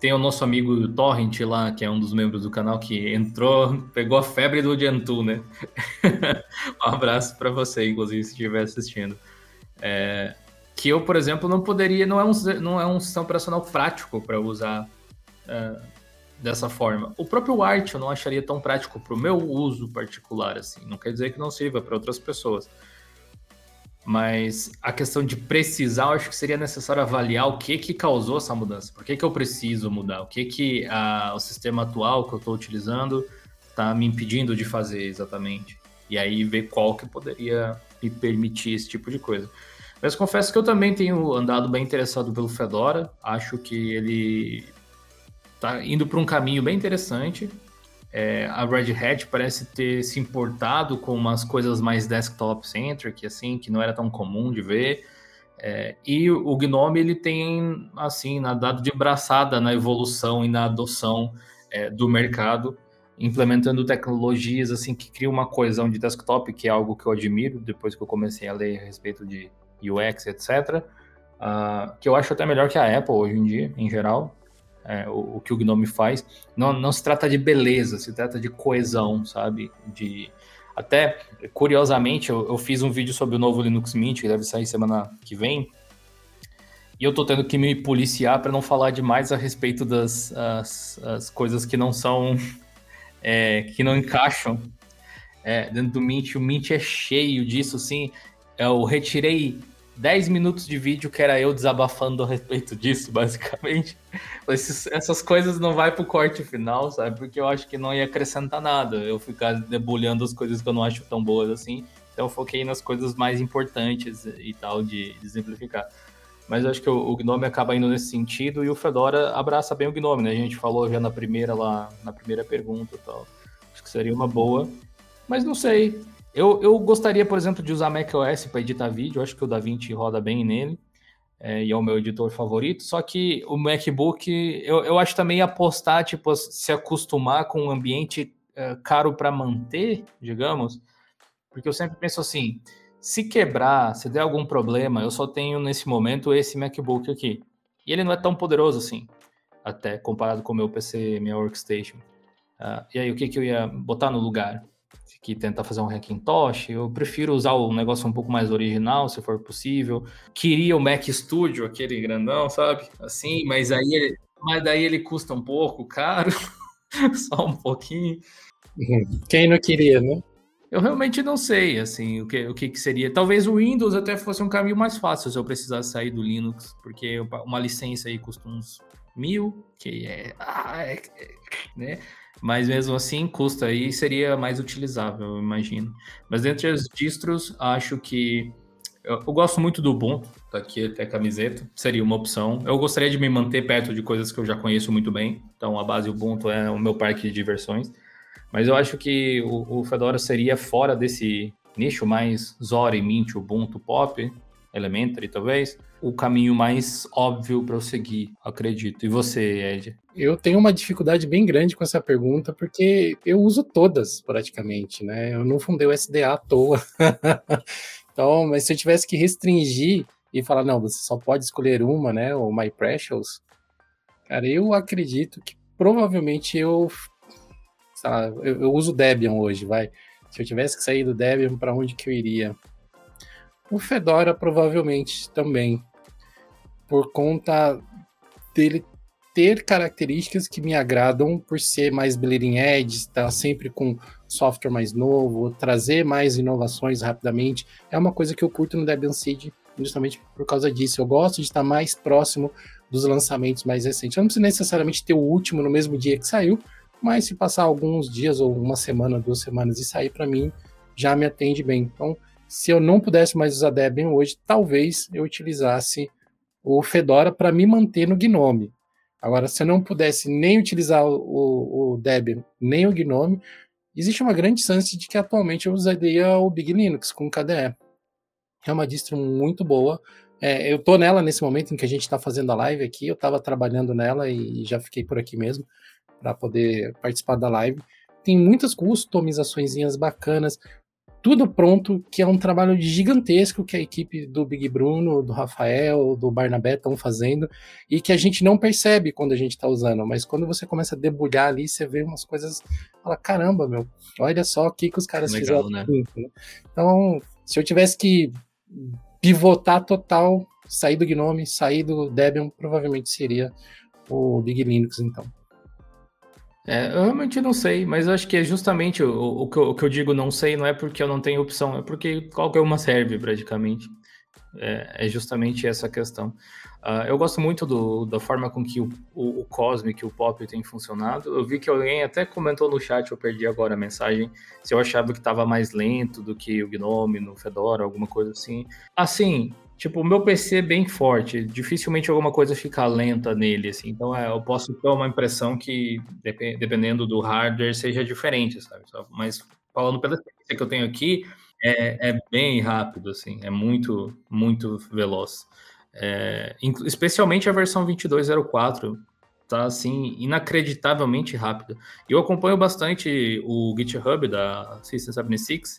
Tem o nosso amigo Torrent lá, que é um dos membros do canal, que entrou, pegou a febre do Gentoo, né? um abraço para você, inclusive, se estiver assistindo. É, que eu, por exemplo, não poderia, não é um, não é um sistema operacional prático para usar uh, dessa forma. O próprio Art eu não acharia tão prático para o meu uso particular, assim. Não quer dizer que não sirva para outras pessoas. Mas a questão de precisar, eu acho que seria necessário avaliar o que que causou essa mudança. Por que, que eu preciso mudar? O que que a, o sistema atual que eu estou utilizando está me impedindo de fazer exatamente? E aí ver qual que poderia me permitir esse tipo de coisa. Mas confesso que eu também tenho andado bem interessado pelo Fedora. Acho que ele está indo para um caminho bem interessante. É, a Red Hat parece ter se importado com umas coisas mais desktop-centric, assim, que não era tão comum de ver. É, e o Gnome, ele tem, assim, nadado de braçada na evolução e na adoção é, do mercado, implementando tecnologias, assim, que criam uma coesão de desktop, que é algo que eu admiro, depois que eu comecei a ler a respeito de UX, etc., uh, ah, que eu acho até melhor que a Apple hoje em dia, em geral é, o, o, que o Gnome faz. Não, não se trata de beleza, se trata de coesão, sabe? De até curiosamente eu, eu fiz um vídeo sobre o novo Linux Mint que deve sair semana que vem. E eu tô tendo que me policiar para não falar demais a respeito das as, as coisas que não são é, que não encaixam é, dentro do Mint. O Mint é cheio disso, assim. Eu retirei 10 minutos de vídeo que era eu desabafando a respeito disso, basicamente. Esses, essas coisas não vai pro corte final, sabe? Porque eu acho que não ia acrescentar nada. Eu ficar debulhando as coisas que eu não acho tão boas assim. Então eu foquei nas coisas mais importantes e tal, de, de simplificar. Mas eu acho que o, o, Gnome acaba indo nesse sentido e o Fedora abraça bem o Gnome, né? A gente falou já na primeira lá, na primeira pergunta e tal. Acho que seria uma boa. Mas não sei. Eu, eu gostaria, por exemplo, de usar macOS para editar vídeo. Eu acho que o DaVinci roda bem nele. É, e é o meu editor favorito. Só que o MacBook, eu, eu acho também apostar, tipo, se acostumar com um ambiente é, caro para manter, digamos. Porque eu sempre penso assim: se quebrar, se der algum problema, eu só tenho nesse momento esse MacBook aqui. E ele não é tão poderoso assim, até comparado com o meu PC, minha workstation. Uh, e aí, o que, que eu ia botar no lugar? Que tenta fazer um Hackintosh, eu prefiro usar o negócio um pouco mais original, se for possível. Queria o Mac Studio, aquele grandão, sabe? Assim, mas aí ele, mas daí ele custa um pouco caro, só um pouquinho. Quem não queria, né? Eu realmente não sei, assim, o que, o que, que seria. Talvez o Windows até fosse um caminho mais fácil se eu precisasse sair do Linux, porque uma licença aí custa uns mil, que é, ah, é, é né? Mas mesmo assim custa aí seria mais utilizável, eu imagino. Mas dentre as distros, acho que eu, eu, gosto muito do Ubuntu, tá aqui até camiseta, seria uma opção. Eu gostaria de me manter perto de coisas que eu já conheço muito bem, então a base Ubuntu é o meu parque de diversões. Mas eu acho que o, o Fedora seria fora desse nicho mais Zora, Mint, Ubuntu, Pop, Elementary, talvez, o caminho mais óbvio para eu seguir, acredito. E você, Ed? Eu tenho uma dificuldade bem grande com essa pergunta, porque eu uso todas, praticamente, né? Eu não fundei o SDA à toa. então, mas se eu tivesse que restringir e falar, não, você só pode escolher uma, né? O My Precious, cara, eu acredito que provavelmente eu, sabe, eu, eu uso Debian hoje, vai. Se eu tivesse que sair do Debian, para onde que eu iria? O Fedora provavelmente também, por conta dele ter características que me agradam por ser mais bleeding edge, estar sempre com software mais novo, trazer mais inovações rapidamente. É uma coisa que eu curto no Debian Seed justamente por causa disso. Eu gosto de estar mais próximo dos lançamentos mais recentes. Eu não preciso necessariamente ter o último no mesmo dia que saiu, mas se passar alguns dias ou uma semana, duas semanas e sair para mim, já me atende bem. Então, se eu não pudesse mais usar Debian hoje, talvez eu utilizasse o Fedora para me manter no Gnome. Agora, se eu não pudesse nem utilizar o, o Debian, nem o Gnome, existe uma grande chance de que atualmente eu usaria o Big Linux com KDE. É uma distro muito boa. É, eu estou nela nesse momento em que a gente está fazendo a live aqui. Eu estava trabalhando nela e já fiquei por aqui mesmo para poder participar da live. Tem muitas customizações bacanas tudo pronto, que é um trabalho gigantesco que a equipe do Big Bruno, do Rafael, do Barnabé estão fazendo e que a gente não percebe quando a gente está usando, mas quando você começa a debulhar ali, você vê umas coisas, fala, caramba, meu, olha só o que, que os caras Legal, fizeram. Né? Então, se eu tivesse que pivotar total, sair do Gnome, sair do Debian, provavelmente seria o Big Linux, então. É, eu realmente não sei, mas acho que é justamente o, o, que eu, o, que eu, digo não sei, não é porque eu não tenho opção, é porque qualquer uma serve praticamente. É, é justamente essa questão. Uh, eu gosto muito do, da forma com que o, o, o Cosmic e o Pop tem funcionado. Eu vi que alguém até comentou no chat, eu perdi agora a mensagem, se eu achava que estava mais lento do que o Gnome no Fedora, alguma coisa assim. Assim, Tipo, o meu PC é bem forte, dificilmente alguma coisa fica lenta nele, assim. Então, é, eu posso ter uma impressão que, dependendo do hardware, seja diferente, sabe? Mas falando pela experiência que eu tenho aqui, é, é bem rápido, assim. É muito, muito veloz. É, especialmente a versão 2204, tá, assim, inacreditavelmente rápido. Eu acompanho bastante o GitHub da System76,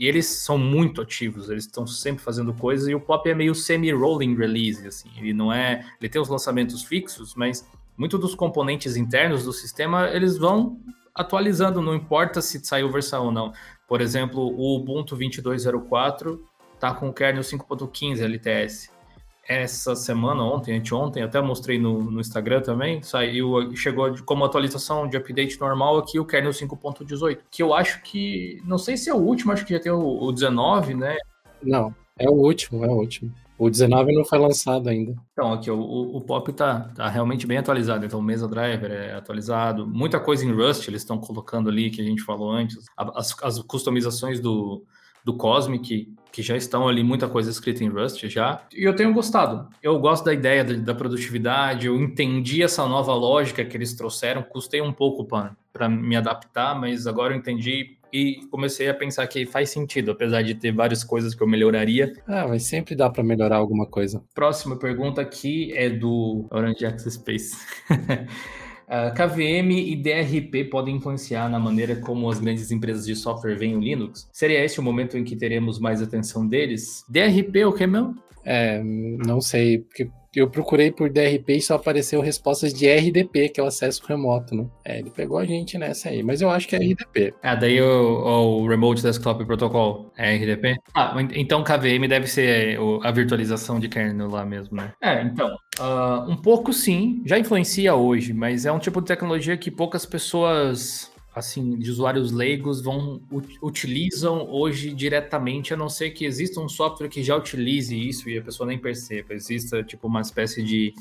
e eles são muito ativos, eles estão sempre fazendo coisas, e o Pop é meio semi-rolling release, assim, ele não é... Ele tem os lançamentos fixos, mas muito dos componentes internos do sistema, eles vão atualizando, não importa se saiu versão ou não. Por exemplo, o Ubuntu 22.04 tá com o kernel 5.15 LTS essa semana, ontem, anteontem, até mostrei no, no Instagram também, saiu, chegou como atualização de update normal aqui o kernel 5.18, que eu acho que, não sei se é o último, acho que já tem o, o 19, né? Não, é o último, é o último. O 19 não foi lançado ainda. Então, aqui, o, o Pop tá, tá realmente bem atualizado. Então, o Mesa Driver é atualizado. Muita coisa em Rust eles estão colocando ali, que a gente falou antes. As, as customizações do, do Cosmic, que já estão ali, muita coisa escrita em Rust já. E eu tenho gostado. Eu gosto da ideia da, produtividade, eu entendi essa nova lógica que eles trouxeram. Custei um pouco para me adaptar, mas agora eu entendi e comecei a pensar que faz sentido, apesar de ter várias coisas que eu melhoraria. Ah, mas sempre dá para melhorar alguma coisa. Próxima pergunta aqui é do Orange Access Space. Ah, KVM e DRP podem influenciar na maneira como as grandes empresas de software veem o Linux? Seria esse o momento em que teremos mais atenção deles? DRP o que mesmo? É, não sei, porque eu procurei por DRP e só apareceu respostas de RDP, que é o acesso remoto, né? É, ele pegou a gente nessa aí, mas eu acho que é RDP. Ah, daí o, o Remote Desktop Protocol é RDP? Ah, então KVM deve ser a virtualização de kernel lá mesmo, né? É, então, uh, um pouco sim, já influencia hoje, mas é um tipo de tecnologia que poucas pessoas assim, de usuários leigos vão utilizam hoje diretamente, a não ser que exista um software que já utilize isso e a pessoa nem perceba. Exista tipo uma espécie de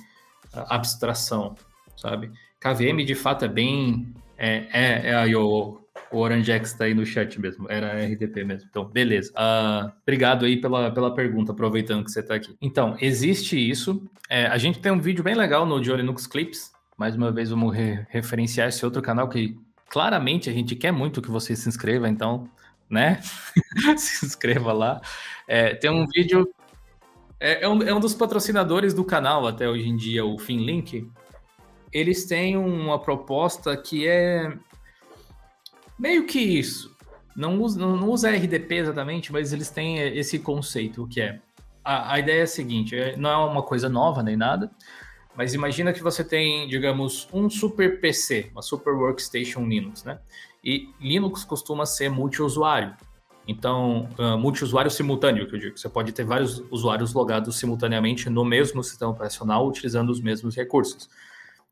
uh, abstração, sabe? KVM de fato é bem é, é, é aí o, o Orange X tá aí no chat mesmo, era RDP mesmo. Então, beleza. Uh, obrigado aí pela, pela pergunta, aproveitando que você tá aqui. Então, existe isso. É, a gente tem um vídeo bem legal no Joe Linux Clips. Mais uma vez, vamos re referenciar esse outro canal que claramente a gente quer muito que você se inscreva, então, né? se inscreva lá. É, tem um vídeo. É, é, um, é um dos patrocinadores do canal até hoje em dia, o Finlink. Eles têm uma proposta que é meio que isso. Não usa, não, usa RDP exatamente, mas eles têm esse conceito que é. A, a ideia é a seguinte: é, não é uma coisa nova nem nada mas imagina que você tem, digamos, um super PC, uma super workstation Linux, né? E Linux costuma ser multiusuário. Então, uh, multiusuário simultâneo, que eu digo. Você pode ter vários usuários logados simultaneamente no mesmo sistema operacional, utilizando os mesmos recursos.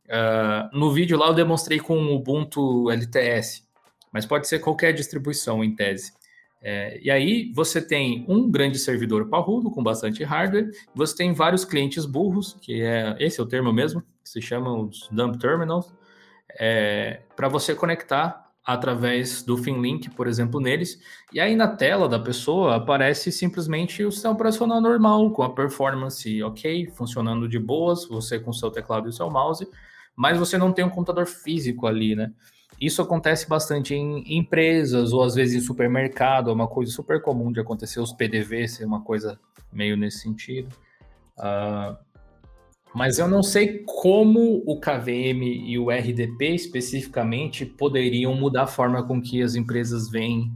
Uh, no vídeo lá eu demonstrei com o Ubuntu LTS, mas pode ser qualquer distribuição em tese. É, e aí você tem um grande servidor parrudo com bastante hardware, você tem vários clientes burros, que é esse é o termo mesmo, que se chamam os dump terminals, é, para você conectar através do Finlink, por exemplo, neles. E aí na tela da pessoa aparece simplesmente o sistema operacional normal, com a performance ok, funcionando de boas, você com seu teclado e seu mouse, mas você não tem um computador físico ali, né? Isso acontece bastante em empresas ou às vezes em supermercado, é uma coisa super comum de acontecer, os PDV ser uma coisa meio nesse sentido. Uh, mas eu não sei como o KVM e o RDP especificamente poderiam mudar a forma com que as empresas veem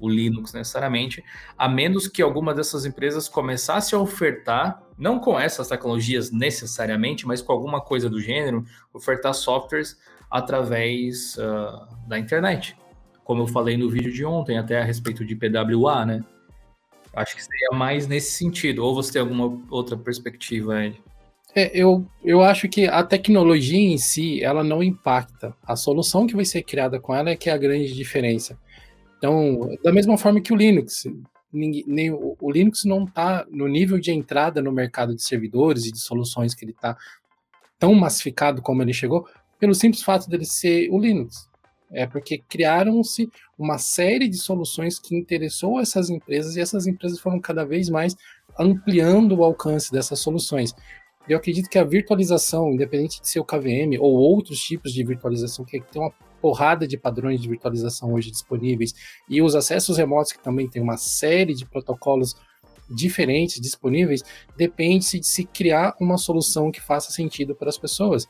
o Linux necessariamente, a menos que alguma dessas empresas começasse a ofertar, não com essas tecnologias necessariamente, mas com alguma coisa do gênero, ofertar softwares através uh, da internet. Como eu falei no vídeo de ontem, até a respeito de PWA, né? Acho que seria mais nesse sentido. Ou você tem alguma outra perspectiva, Ed? É, eu, eu acho que a tecnologia em si, ela não impacta. A solução que vai ser criada com ela é que é a grande diferença. Então, da mesma forma que o Linux, ninguém, nem, o, o Linux não está no nível de entrada no mercado de servidores e de soluções que ele está tão massificado como ele chegou, pelo simples fato dele ser o Linux. É porque criaram-se uma série de soluções que interessou essas empresas e essas empresas foram cada vez mais ampliando o alcance dessas soluções. Eu acredito que a virtualização, independente de ser o KVM ou outros tipos de virtualização, que tem uma porrada de padrões de virtualização hoje disponíveis, e os acessos remotos, que também tem uma série de protocolos diferentes disponíveis, depende de se criar uma solução que faça sentido para as pessoas.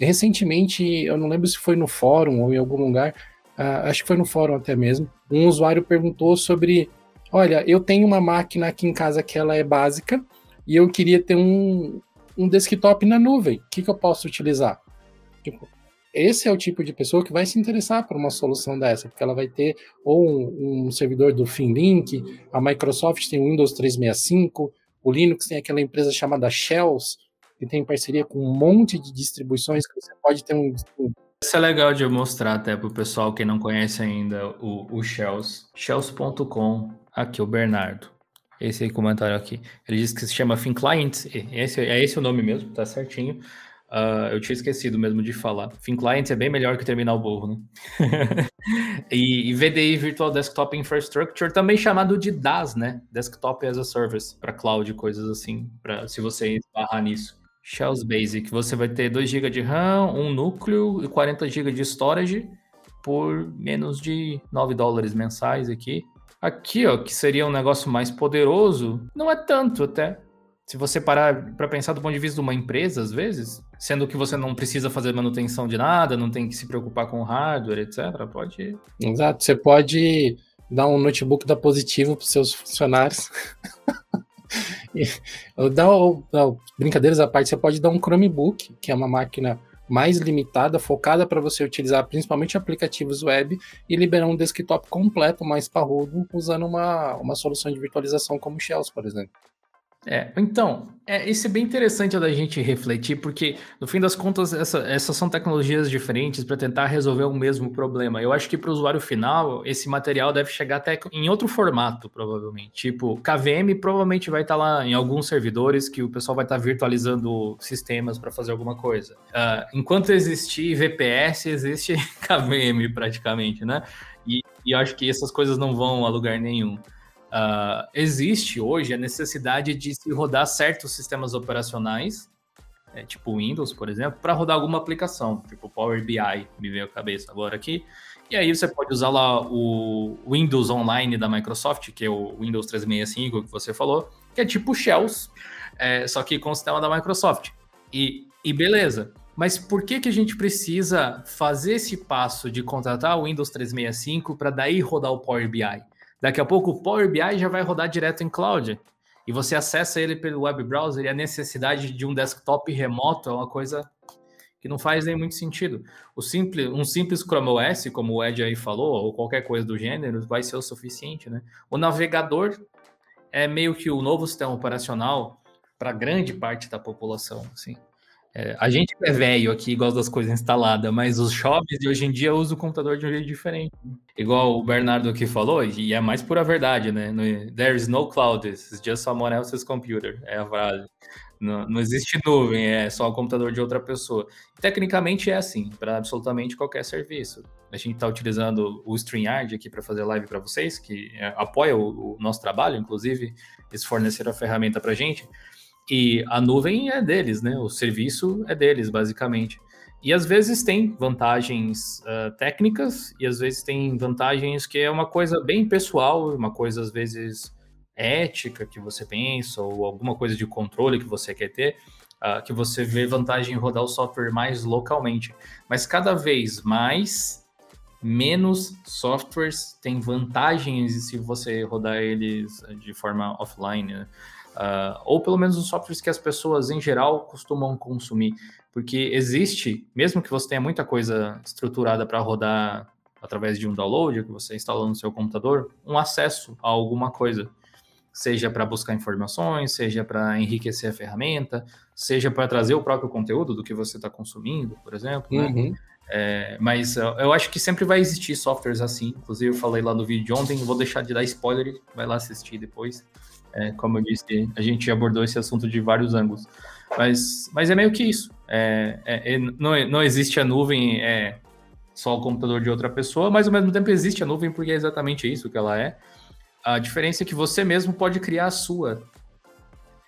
Recentemente, eu não lembro se foi no fórum ou em algum lugar, uh, acho que foi no fórum até mesmo, um usuário perguntou sobre: olha, eu tenho uma máquina aqui em casa que ela é básica e eu queria ter um, um desktop na nuvem. O que, que eu posso utilizar? Tipo, esse é o tipo de pessoa que vai se interessar por uma solução dessa, porque ela vai ter ou um, um servidor do FinLink, a Microsoft tem o Windows 365, o Linux tem aquela empresa chamada Shells, que tem parceria com um monte de distribuições que você pode ter um. Isso é legal de mostrar até para o pessoal que não conhece ainda o, o Shells. Shells.com, aqui o Bernardo. Esse comentário aqui. Ele diz que se chama FinClient. Esse, é esse o nome mesmo, tá certinho. Uh, eu tinha esquecido mesmo de falar. FinClient é bem melhor que terminal burro, né? e, e, VDI Virtual Desktop Infrastructure, também chamado de DAS, né? Desktop as a Service, para cloud coisas assim, para se você esbarrar nisso. Shells Basic, você vai ter 2 GB de RAM, um núcleo e 40 GB de storage por menos de 9 dólares mensais aqui. Aqui, ó, que seria um negócio mais poderoso, não é tanto até. Se você parar para pensar do ponto de vista de uma empresa, às vezes, sendo que você não precisa fazer manutenção de nada, não tem que se preocupar com hardware, etc., pode. Exato, você pode dar um notebook da Positivo para seus funcionários. dá, brincadeiras à parte, você pode dar um Chromebook, que é uma máquina mais limitada, focada para você utilizar principalmente aplicativos web e liberar um desktop completo, mais parrudo, usando uma, uma solução de virtualização como Shells, por exemplo. É, então, é, isso é bem interessante da gente refletir, porque no fim das contas, essa, essas são tecnologias diferentes para tentar resolver o mesmo problema. Eu acho que para o usuário final, esse material deve chegar até em outro formato, provavelmente. Tipo, KVM provavelmente vai estar tá lá em alguns servidores que o pessoal vai estar tá virtualizando sistemas para fazer alguma coisa. Uh, enquanto existir VPS, existe KVM praticamente, né? E, e acho que essas coisas não vão a lugar nenhum. Uh, existe hoje a necessidade de se rodar certos sistemas operacionais, é, tipo Windows, por exemplo, para rodar alguma aplicação, tipo Power BI, me veio a cabeça agora aqui. E aí você pode usar lá o Windows Online da Microsoft, que é o Windows 365 que você falou, que é tipo Shells, é, só que com o sistema da Microsoft. E, e beleza. Mas por que, que a gente precisa fazer esse passo de contratar o Windows 365 para daí rodar o Power BI? Daqui a pouco o Power BI já vai rodar direto em cloud. E você acessa ele pelo web browser e a necessidade de um desktop remoto é uma coisa que não faz nem muito sentido. O simples, um simples Chrome OS, como o Ed aí falou, ou qualquer coisa do gênero, vai ser o suficiente, né? O navegador é meio que o novo sistema operacional para grande parte da população, assim. É, a gente é velho aqui, gosta das coisas instaladas, mas os jovens de hoje em dia usam o computador de um jeito diferente. Igual o Bernardo aqui falou, e é mais pura verdade, né? There is no cloud, it's just someone else's computer, é a frase. Não, não existe nuvem, é só o computador de outra pessoa. Tecnicamente é assim, para absolutamente qualquer serviço. A gente está utilizando o StreamYard aqui para fazer live para vocês, que é, apoia o, o nosso trabalho, inclusive, eles forneceram a ferramenta para a gente. E a nuvem é deles, né? O serviço é deles, basicamente. E às vezes tem vantagens uh, técnicas e às vezes tem vantagens que é uma coisa bem pessoal, uma coisa às vezes ética que você pensa ou alguma coisa de controle que você quer ter, uh, que você vê vantagem em rodar o software mais localmente. Mas cada vez mais, menos softwares têm vantagens se você rodar eles de forma offline. Né? Uh, ou pelo menos os softwares que as pessoas em geral costumam consumir, porque existe, mesmo que você tenha muita coisa estruturada para rodar através de um download que você instala no seu computador, um acesso a alguma coisa. seja para buscar informações, seja para enriquecer a ferramenta, seja para trazer o próprio conteúdo do que você está consumindo, por exemplo. Né? É, mas eu acho que sempre vai existir softwares assim. Inclusive, eu falei lá no vídeo de ontem, vou deixar de dar spoiler, vai lá assistir depois. É, como eu disse, a gente abordou esse assunto de vários ângulos. Mas, mas é meio que isso. É, é, é não, não existe a nuvem é só o computador de outra pessoa, mas ao mesmo tempo existe a nuvem porque é exatamente isso que ela é. A diferença é que você mesmo pode criar a sua.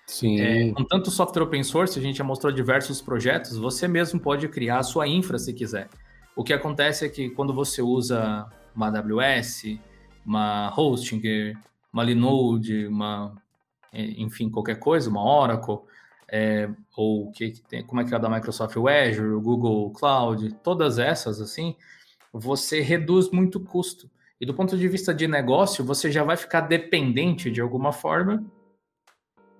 Sim. É, com tanto software open source, a gente já mostrou diversos projetos, você mesmo pode criar a sua infra se quiser. O que acontece é que quando você usa uma AWS, uma Hostinger, uma Linode, uma, enfim, qualquer coisa, uma Oracle, é, ou que, que tem, como é que é da Microsoft o Azure, o Google Cloud, todas essas assim, você reduz muito o custo. E do ponto de vista de negócio, você já vai ficar dependente de alguma forma.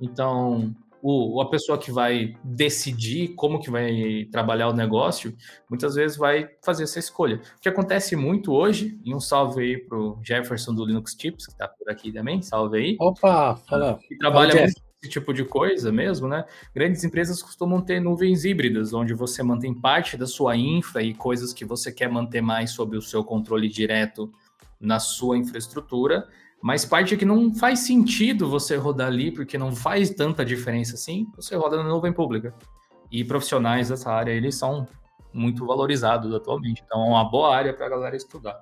Então, o, a pessoa que vai decidir como que vai trabalhar o negócio, muitas vezes vai fazer essa escolha. O que acontece muito hoje, e um salve aí pro Jefferson do Linux Tips, que está por aqui também, salve aí. Opa, fala. Que trabalha muito esse tipo de coisa mesmo, né? Grandes empresas costumam ter nuvens híbridas, onde você mantém parte da sua infra e coisas que você quer manter mais sob o seu controle direto na sua infraestrutura, mas parte que não faz sentido você rodar ali, porque não faz tanta diferença assim, você roda na nuvem pública. E profissionais dessa área, eles são muito valorizados atualmente. Então, é uma boa área para a galera estudar.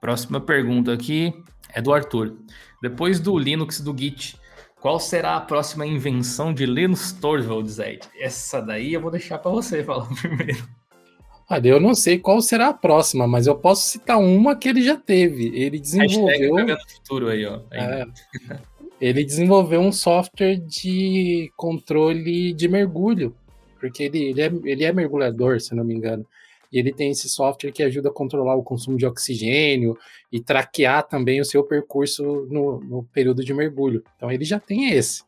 Próxima pergunta aqui é do Arthur. Depois do Linux do Git, qual será a próxima invenção de Linus Torvalds, Ed? Essa daí eu vou deixar para você falar primeiro. Olha, eu não sei qual será a próxima, mas eu posso citar uma que ele já teve. Ele desenvolveu. no futuro aí, ó. É, ele desenvolveu um software de controle de mergulho, porque ele, ele, é, ele é mergulhador, se não me engano. E ele tem esse software que ajuda a controlar o consumo de oxigênio e traquear também o seu percurso no, no período de mergulho. Então ele já tem esse.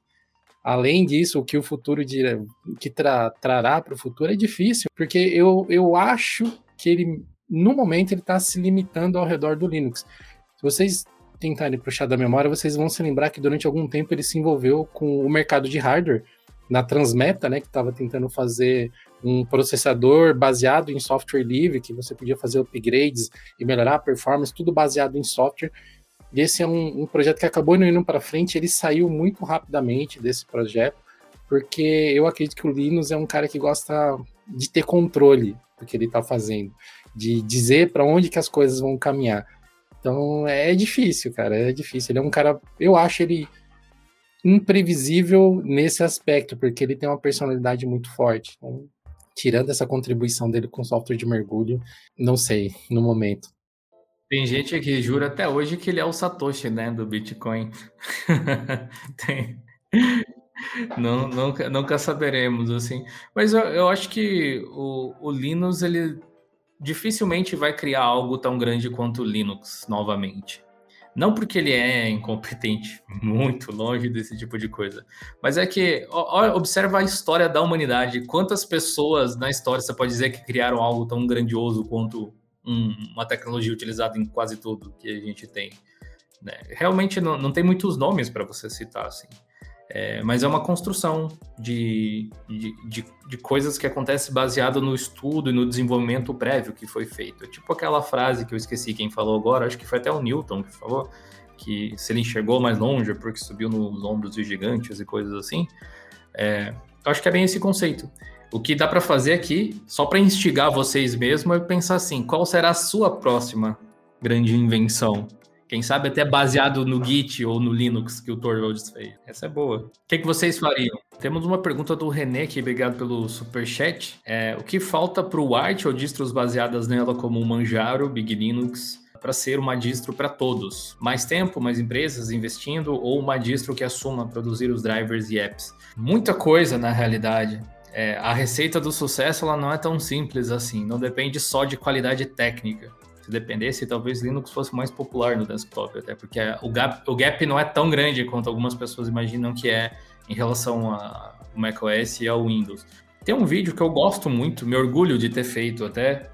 Além disso, o que o futuro dirá, que tra, trará para o futuro é difícil, porque eu, eu acho que ele, no momento, ele está se limitando ao redor do Linux. Se vocês tentarem puxar da memória, vocês vão se lembrar que durante algum tempo ele se envolveu com o mercado de hardware na Transmeta, né, que estava tentando fazer um processador baseado em software livre, que você podia fazer upgrades e melhorar a performance, tudo baseado em software. Esse é um, um projeto que acabou não indo para frente, ele saiu muito rapidamente desse projeto, porque eu acredito que o Linus é um cara que gosta de ter controle do que ele está fazendo, de dizer para onde que as coisas vão caminhar. Então é difícil, cara, é difícil. Ele é um cara, eu acho ele imprevisível nesse aspecto, porque ele tem uma personalidade muito forte. Então, tirando essa contribuição dele com software de mergulho, não sei, no momento. Tem gente que jura até hoje que ele é o Satoshi, né, do Bitcoin. Tem. Não, nunca, nunca saberemos, assim. Mas eu, eu acho que o, o Linux, ele dificilmente vai criar algo tão grande quanto o Linux novamente. Não porque ele é incompetente, muito longe desse tipo de coisa. Mas é que, ó, observa a história da humanidade. Quantas pessoas na história você pode dizer que criaram algo tão grandioso quanto um, uma tecnologia utilizada em quase tudo que a gente tem? Né? Realmente não, não tem muitos nomes para você citar, assim. É, mas é uma construção de, de, de, de, coisas que acontece baseado no estudo e no desenvolvimento prévio que foi feito. É tipo aquela frase que eu esqueci quem falou agora, acho que foi até o Newton que falou, que se ele enxergou mais longe é porque subiu nos ombros de gigantes e coisas assim. É, eu acho que é bem esse conceito. O que dá para fazer aqui, só para instigar vocês mesmo, é pensar assim: qual será a sua próxima grande invenção? Quem sabe até baseado no Git ou no Linux que o Torvalds fez. Essa é boa. O que, que vocês fariam? Temos uma pergunta do René aqui, obrigado pelo superchat. É, o que falta para o Arch ou distros baseadas nela como o Manjaro, Big Linux, para ser uma distro para todos? Mais tempo, mais empresas investindo ou uma distro que assuma produzir os drivers e apps? Muita coisa na realidade. É, a receita do sucesso ela não é tão simples assim, não depende só de qualidade técnica se dependesse, talvez Linux fosse mais popular no desktop, até porque o gap, o gap não é tão grande quanto algumas pessoas imaginam que é em relação ao macOS e ao Windows. Tem um vídeo que eu gosto muito, me orgulho de ter feito até,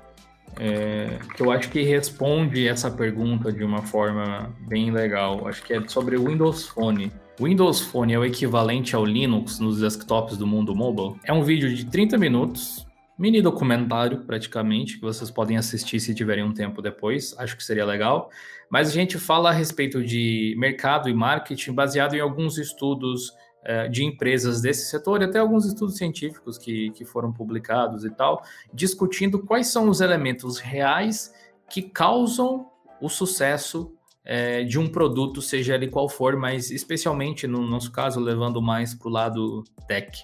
é, que eu acho que responde essa pergunta de uma forma bem legal. Acho que é sobre o Windows Phone. Windows Phone é o equivalente ao Linux nos desktops do mundo mobile? É um vídeo de 30 minutos, mini documentário praticamente, que vocês podem assistir se tiverem um tempo depois, acho que seria legal. Mas a gente fala a respeito de mercado e marketing baseado em alguns estudos eh, de empresas desse setor e até alguns estudos científicos que, que foram publicados e tal, discutindo quais são os elementos reais que causam o sucesso é, de um produto, seja ele qual for, mas especialmente no nosso caso, levando mais para o lado tech.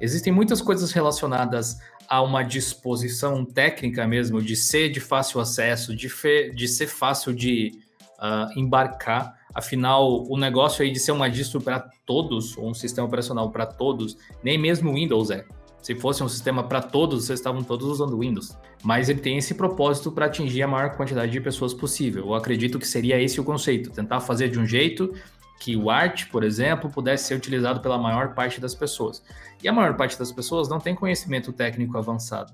Existem muitas coisas relacionadas a uma disposição técnica mesmo, de ser de fácil acesso, de, fe, de ser fácil de uh, embarcar. Afinal, o negócio aí de ser uma distro para todos, ou um sistema operacional para todos, nem mesmo o Windows é. Se fosse um sistema para todos, vocês estavam todos usando Windows. Mas ele tem esse propósito para atingir a maior quantidade de pessoas possível. Eu acredito que seria esse o conceito: tentar fazer de um jeito que o Art, por exemplo, pudesse ser utilizado pela maior parte das pessoas. E a maior parte das pessoas não tem conhecimento técnico avançado.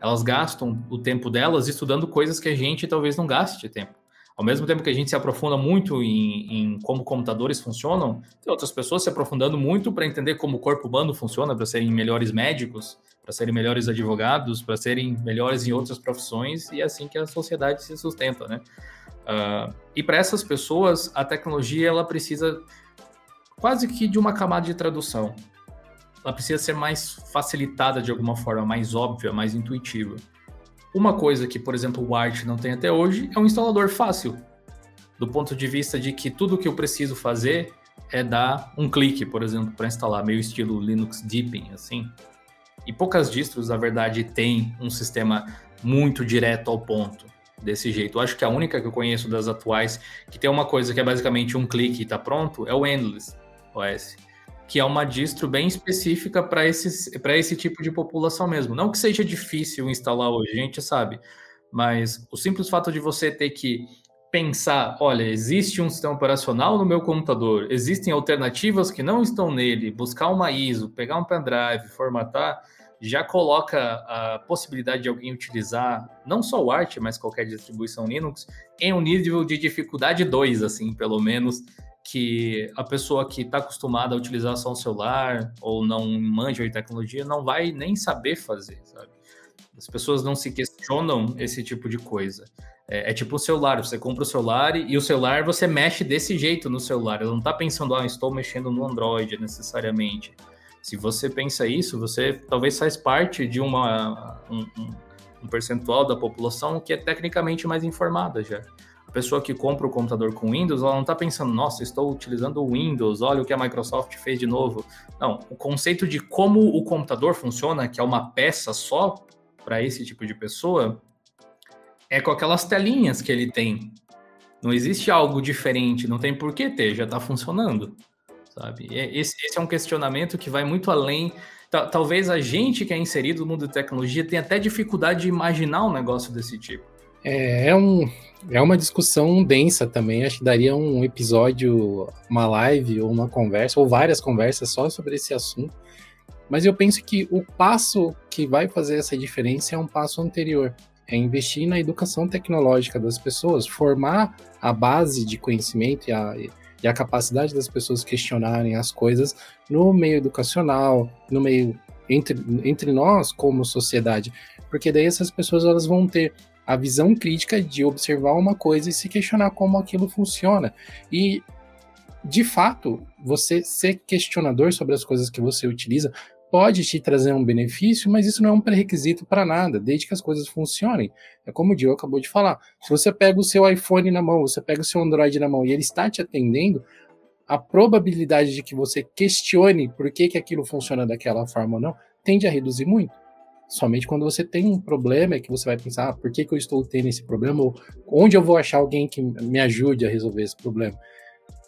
Elas gastam o tempo delas estudando coisas que a gente talvez não gaste tempo. Ao mesmo tempo que a gente se aprofunda muito em, em como computadores funcionam, tem outras pessoas se aprofundando muito para entender como o corpo humano funciona, para serem melhores médicos, para serem melhores advogados, para serem melhores em outras profissões, e é assim que a sociedade se sustenta, né? Uh, e para essas pessoas, a tecnologia ela precisa quase que de uma camada de tradução. Ela precisa ser mais facilitada de alguma forma, mais óbvia, mais intuitiva. Uma coisa que, por exemplo, o Arch não tem até hoje é um instalador fácil. Do ponto de vista de que tudo que eu preciso fazer é dar um clique, por exemplo, para instalar, meio estilo Linux Deepin, assim. E poucas distros, na verdade, têm um sistema muito direto ao ponto, desse jeito. Eu acho que a única que eu conheço das atuais que tem uma coisa que é basicamente um clique e está pronto é o Endless OS que é uma distro bem específica para esse, esse tipo de população mesmo. Não que seja difícil instalar hoje, a gente sabe, mas o simples fato de você ter que pensar, olha, existe um sistema operacional no meu computador, existem alternativas que não estão nele, buscar uma ISO, pegar um pendrive, formatar, já coloca a possibilidade de alguém utilizar não só o Arch, mas qualquer distribuição Linux em um nível de dificuldade 2, assim, pelo menos, que a pessoa que está acostumada a utilizar só um celular ou não manja de tecnologia não vai nem saber fazer, sabe? As pessoas não se questionam esse tipo de coisa. É, é tipo o celular, você compra o celular e, e, o celular você mexe desse jeito no celular. Ele não está pensando, ah, estou mexendo no Android necessariamente. Se você pensa isso, você talvez faz parte de uma, um, um percentual da população que é tecnicamente mais informada já a pessoa que compra o computador com Windows, ela não está pensando, nossa, estou utilizando o Windows, olha o que a Microsoft fez de novo. Não, o conceito de como o computador funciona, que é uma peça só para esse tipo de pessoa, é com aquelas telinhas que ele tem. Não existe algo diferente, não tem por que ter, já está funcionando, sabe? Esse, esse, é um questionamento que vai muito além. Talvez a gente que é inserido no mundo de tecnologia tenha até dificuldade de imaginar um negócio desse tipo. É, é, um, é uma discussão densa também. Acho que daria um episódio, uma live ou uma conversa, ou várias conversas só sobre esse assunto. Mas eu penso que o passo que vai fazer essa diferença é um passo anterior. É investir na educação tecnológica das pessoas, formar a base de conhecimento e a, e a capacidade das pessoas questionarem as coisas no meio educacional, no meio entre, entre nós como sociedade, porque daí essas pessoas elas vão ter a visão crítica de observar uma coisa e se questionar como aquilo funciona. E, de fato, você ser questionador sobre as coisas que você utiliza pode te trazer um benefício, mas isso não é um pré-requisito para nada, desde que as coisas funcionem. É como o Dio acabou de falar. Se você pega o seu iPhone na mão, você pega o seu Android na mão e ele está te atendendo, a probabilidade de que você questione por que, que aquilo funciona daquela forma ou não tende a reduzir muito. Somente quando você tem um problema é que você vai pensar, ah, por que, que eu estou tendo esse problema? Ou onde eu vou achar alguém que me ajude a resolver esse problema?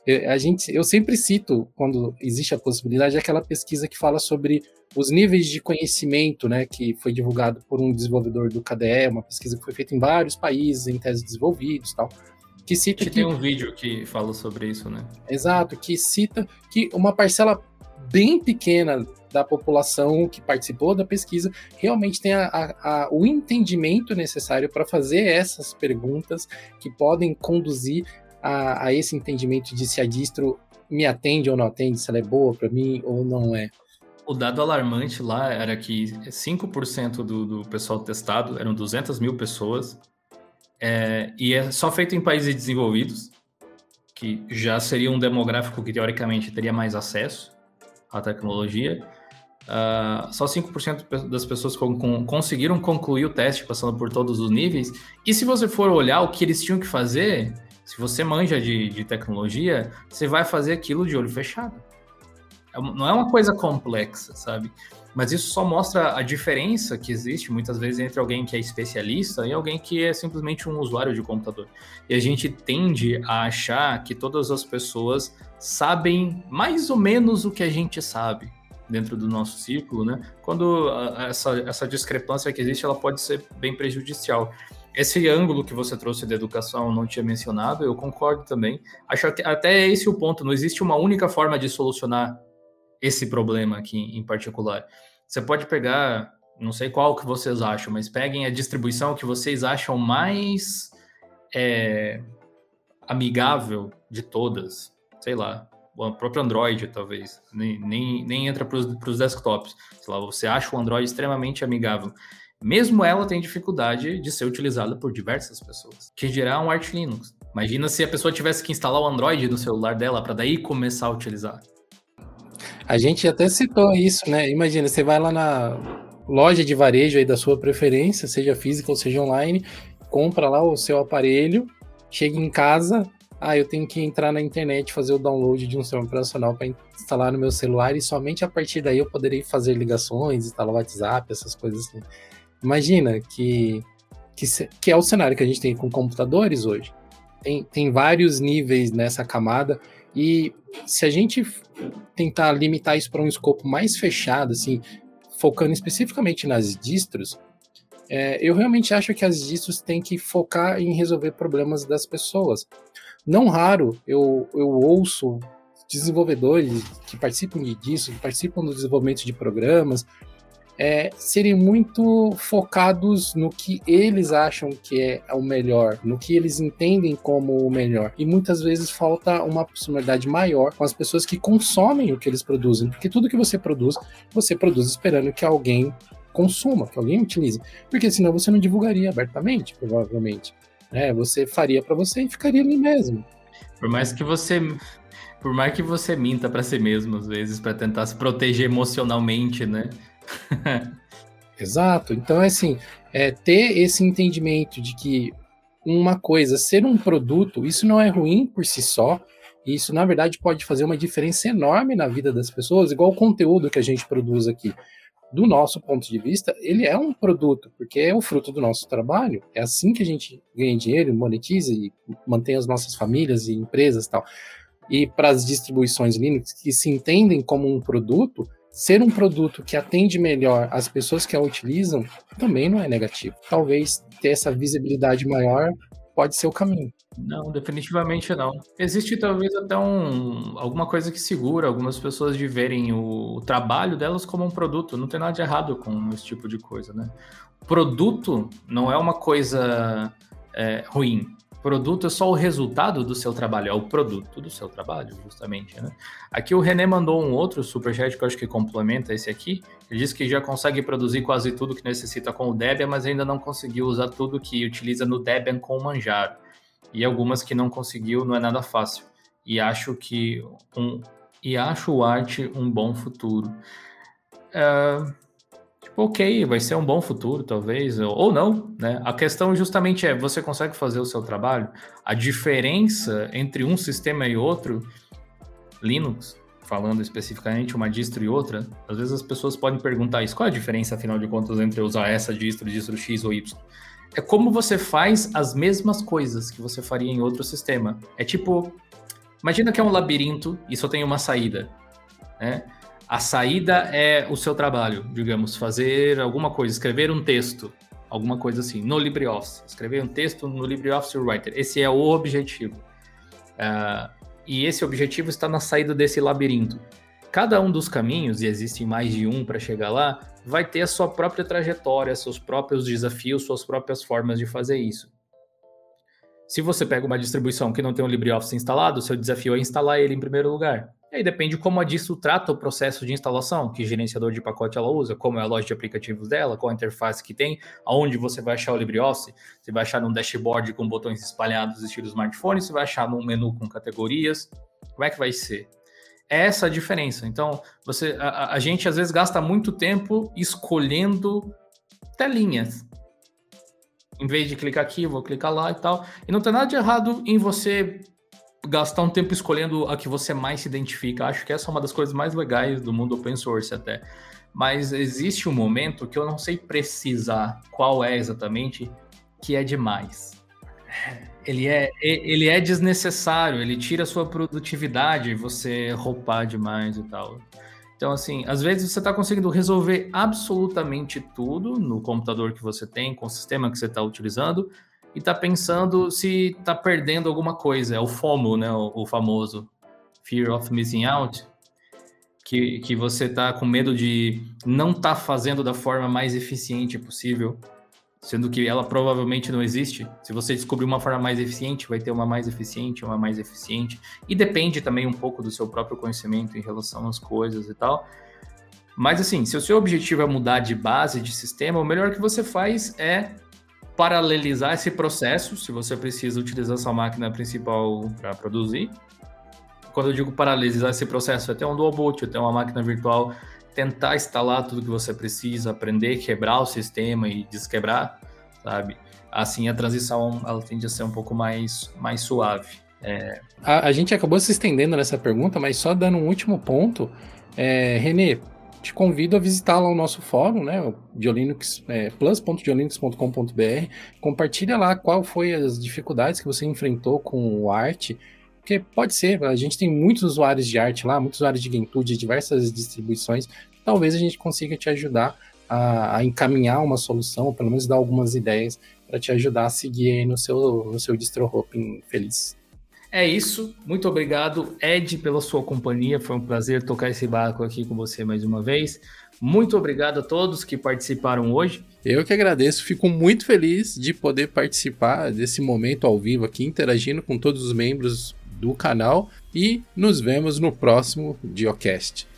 Eu, a gente, eu sempre cito, quando existe a possibilidade, aquela pesquisa que fala sobre os níveis de conhecimento, né, que foi divulgado por um desenvolvedor do KDE, uma pesquisa que foi feita em vários países, em teses desenvolvidos tal, que cita que tem um vídeo que fala sobre isso, né? Exato, que cita que uma parcela bem pequena da população que participou da pesquisa realmente tem a, a, a, o entendimento necessário para fazer essas perguntas que podem conduzir a, esse entendimento de se a distro me atende ou não atende, se ela é boa para mim ou não é. O dado alarmante lá era que 5% do, do pessoal testado, eram 200 mil pessoas, é, e é só feito em países desenvolvidos, que já seria um demográfico que teoricamente teria mais acesso à tecnologia. Uh, só 5% das pessoas conseguiram concluir o teste passando por todos os níveis. E se você for olhar o que eles tinham que fazer, se você manja de, de tecnologia, você vai fazer aquilo de olho fechado. É não é uma coisa complexa, sabe? Mas isso só mostra a diferença que existe muitas vezes entre alguém que é especialista e alguém que é simplesmente um usuário de computador. E a gente tende a achar que todas as pessoas sabem mais ou menos o que a gente sabe dentro do nosso círculo, né? Quando essa, essa discrepância que existe, ela pode ser bem prejudicial. Esse ângulo que você trouxe da educação não tinha mencionado, eu concordo também. Acho que até esse o ponto, não existe uma única forma de solucionar esse problema aqui em particular. Você pode pegar, não sei qual que vocês acham, mas peguem a distribuição que vocês acham mais é, amigável de todas, sei lá, o próprio Android, talvez, nem, nem, nem entra para os desktops. Sei lá, você acha o Android extremamente amigável. Mesmo ela tem dificuldade de ser utilizada por diversas pessoas. Que gerar um Arch Linux. Imagina se a pessoa tivesse que instalar o Android no celular dela para daí começar a utilizar. A gente até citou isso, né? Imagina, você vai lá na loja de varejo aí da sua preferência, seja física ou seja online, compra lá o seu aparelho, chega em casa, ah, eu tenho que entrar na internet fazer o download de um sistema operacional para instalar no meu celular e somente a partir daí eu poderei fazer ligações, instalar WhatsApp, essas coisas assim. Imagina que, que, que é o cenário que a gente tem com computadores hoje. Tem, tem vários níveis nessa camada e se a gente tentar limitar isso para um escopo mais fechado, assim, focando especificamente nas distros, é, eu realmente acho que as distros têm que focar em resolver problemas das pessoas. Não raro eu, eu ouço desenvolvedores que participam disso, que participam do desenvolvimento de programas, é, serem muito focados no que eles acham que é o melhor, no que eles entendem como o melhor. E muitas vezes falta uma proximidade maior com as pessoas que consomem o que eles produzem, porque tudo que você produz, você produz esperando que alguém consuma, que alguém utilize, porque senão você não divulgaria abertamente, provavelmente. É, você faria para você e ficaria ali mesmo. Por mais que você por mais que você minta para si mesmo às vezes para tentar se proteger emocionalmente, né? Exato. Então, é assim, é, ter esse entendimento de que uma coisa, ser um produto, isso não é ruim por si só. Isso, na verdade, pode fazer uma diferença enorme na vida das pessoas, igual o conteúdo que a gente produz aqui. Do nosso ponto de vista, ele é um produto, porque é o fruto do nosso trabalho. É assim que a gente ganha dinheiro, monetiza e mantém as nossas famílias e empresas e tal. E para as distribuições Linux que se entendem como um produto, ser um produto que atende melhor as pessoas que a utilizam também não é negativo. Talvez ter essa visibilidade maior pode ser o caminho. Não, definitivamente não. Existe talvez até um, alguma coisa que segura algumas pessoas de verem o, o trabalho delas como um produto. Não tem nada de errado com esse tipo de coisa, né? Produto não é uma coisa é, ruim produto é só o resultado do seu trabalho, é o produto do seu trabalho, justamente, né? Aqui o René mandou um outro superchat que eu acho que complementa esse aqui. Ele diz que já consegue produzir quase tudo que necessita com o Debian, mas ainda não conseguiu usar tudo que utiliza no Debian com o Manjaro. E algumas que não conseguiu, não é nada fácil. E acho que um, e acho o Art um bom futuro. Uh, ok, vai ser um bom futuro, talvez, ou não, né? A questão justamente é, você consegue fazer o seu trabalho? A diferença entre um sistema e outro, Linux, falando especificamente uma distro e outra, às vezes as pessoas podem perguntar isso, qual a diferença, afinal de contas, entre usar essa distro, distro X ou Y? É como você faz as mesmas coisas que você faria em outro sistema. É tipo, imagina que é um labirinto e só tem uma saída, né? A saída é o seu trabalho, digamos, fazer alguma coisa, escrever um texto, alguma coisa assim, no LibreOffice. Escrever um texto no LibreOffice Writer. Esse é o objetivo. Uh, e esse objetivo está na saída desse labirinto. Cada um dos caminhos, e existem mais de um para chegar lá, vai ter a sua própria trajetória, seus próprios desafios, suas próprias formas de fazer isso. Se você pega uma distribuição que não tem o LibreOffice instalado, seu desafio é instalar ele em primeiro lugar. E aí depende como a distro trata o processo de instalação, que gerenciador de pacote ela usa, como é a loja de aplicativos dela, qual a interface que tem, aonde você vai achar o LibreOffice. Você vai achar num dashboard com botões espalhados estilo smartphone, você vai achar num menu com categorias. Como é que vai ser? É essa a diferença. Então, você, a, a gente às vezes gasta muito tempo escolhendo telinhas em vez de clicar aqui, vou clicar lá e tal. E não tem nada de errado em você gastar um tempo escolhendo a que você mais se identifica. Acho que essa é uma das coisas mais legais do mundo open source até. Mas existe um momento que eu não sei precisar qual é exatamente, que é demais. Ele é, ele é desnecessário, ele tira a sua produtividade, você roupar demais e tal. Então, assim, às vezes você está conseguindo resolver absolutamente tudo no computador que você tem, com o sistema que você está utilizando, e está pensando se está perdendo alguma coisa. É o FOMO, né? O, o, famoso Fear of Missing Out. Que, que você está com medo de não tá fazendo da forma mais eficiente possível sendo que ela provavelmente não existe. Se você descobrir uma forma mais eficiente, vai ter uma mais eficiente, uma mais eficiente. E depende também um pouco do seu próprio conhecimento em relação às coisas e tal. Mas assim, se o seu objetivo é mudar de base de sistema, o melhor que você faz é paralelizar esse processo, se você precisa utilizar sua máquina principal para produzir. Quando eu digo paralelizar esse processo, é ter um dual boot, até uma máquina virtual tentar instalar tudo que você precisa, aprender, quebrar o sistema e desquebrar, sabe? Assim a transição ela tende a ser um pouco mais, mais suave. É... A, a, gente acabou se estendendo nessa pergunta, mas só dando um último ponto, é, Renê, te convido a visitar lá o nosso fórum, né, Diolinux, é, plus.diolinux.com.br, compartilha lá qual foi as dificuldades que você enfrentou com o Art, porque pode ser, a gente tem muitos usuários de arte lá, muitos usuários de GameTool, de diversas distribuições. Talvez a gente consiga te ajudar a, a encaminhar uma solução, ou pelo menos dar algumas ideias para te ajudar a seguir no seu, no seu distro hopping feliz. É isso. Muito obrigado, Ed, pela sua companhia. Foi um prazer tocar esse barco aqui com você mais uma vez. Muito obrigado a todos que participaram hoje. Eu que agradeço, fico muito feliz de poder participar desse momento ao vivo aqui, interagindo com todos os membros do canal e nos vemos no próximo Diocast.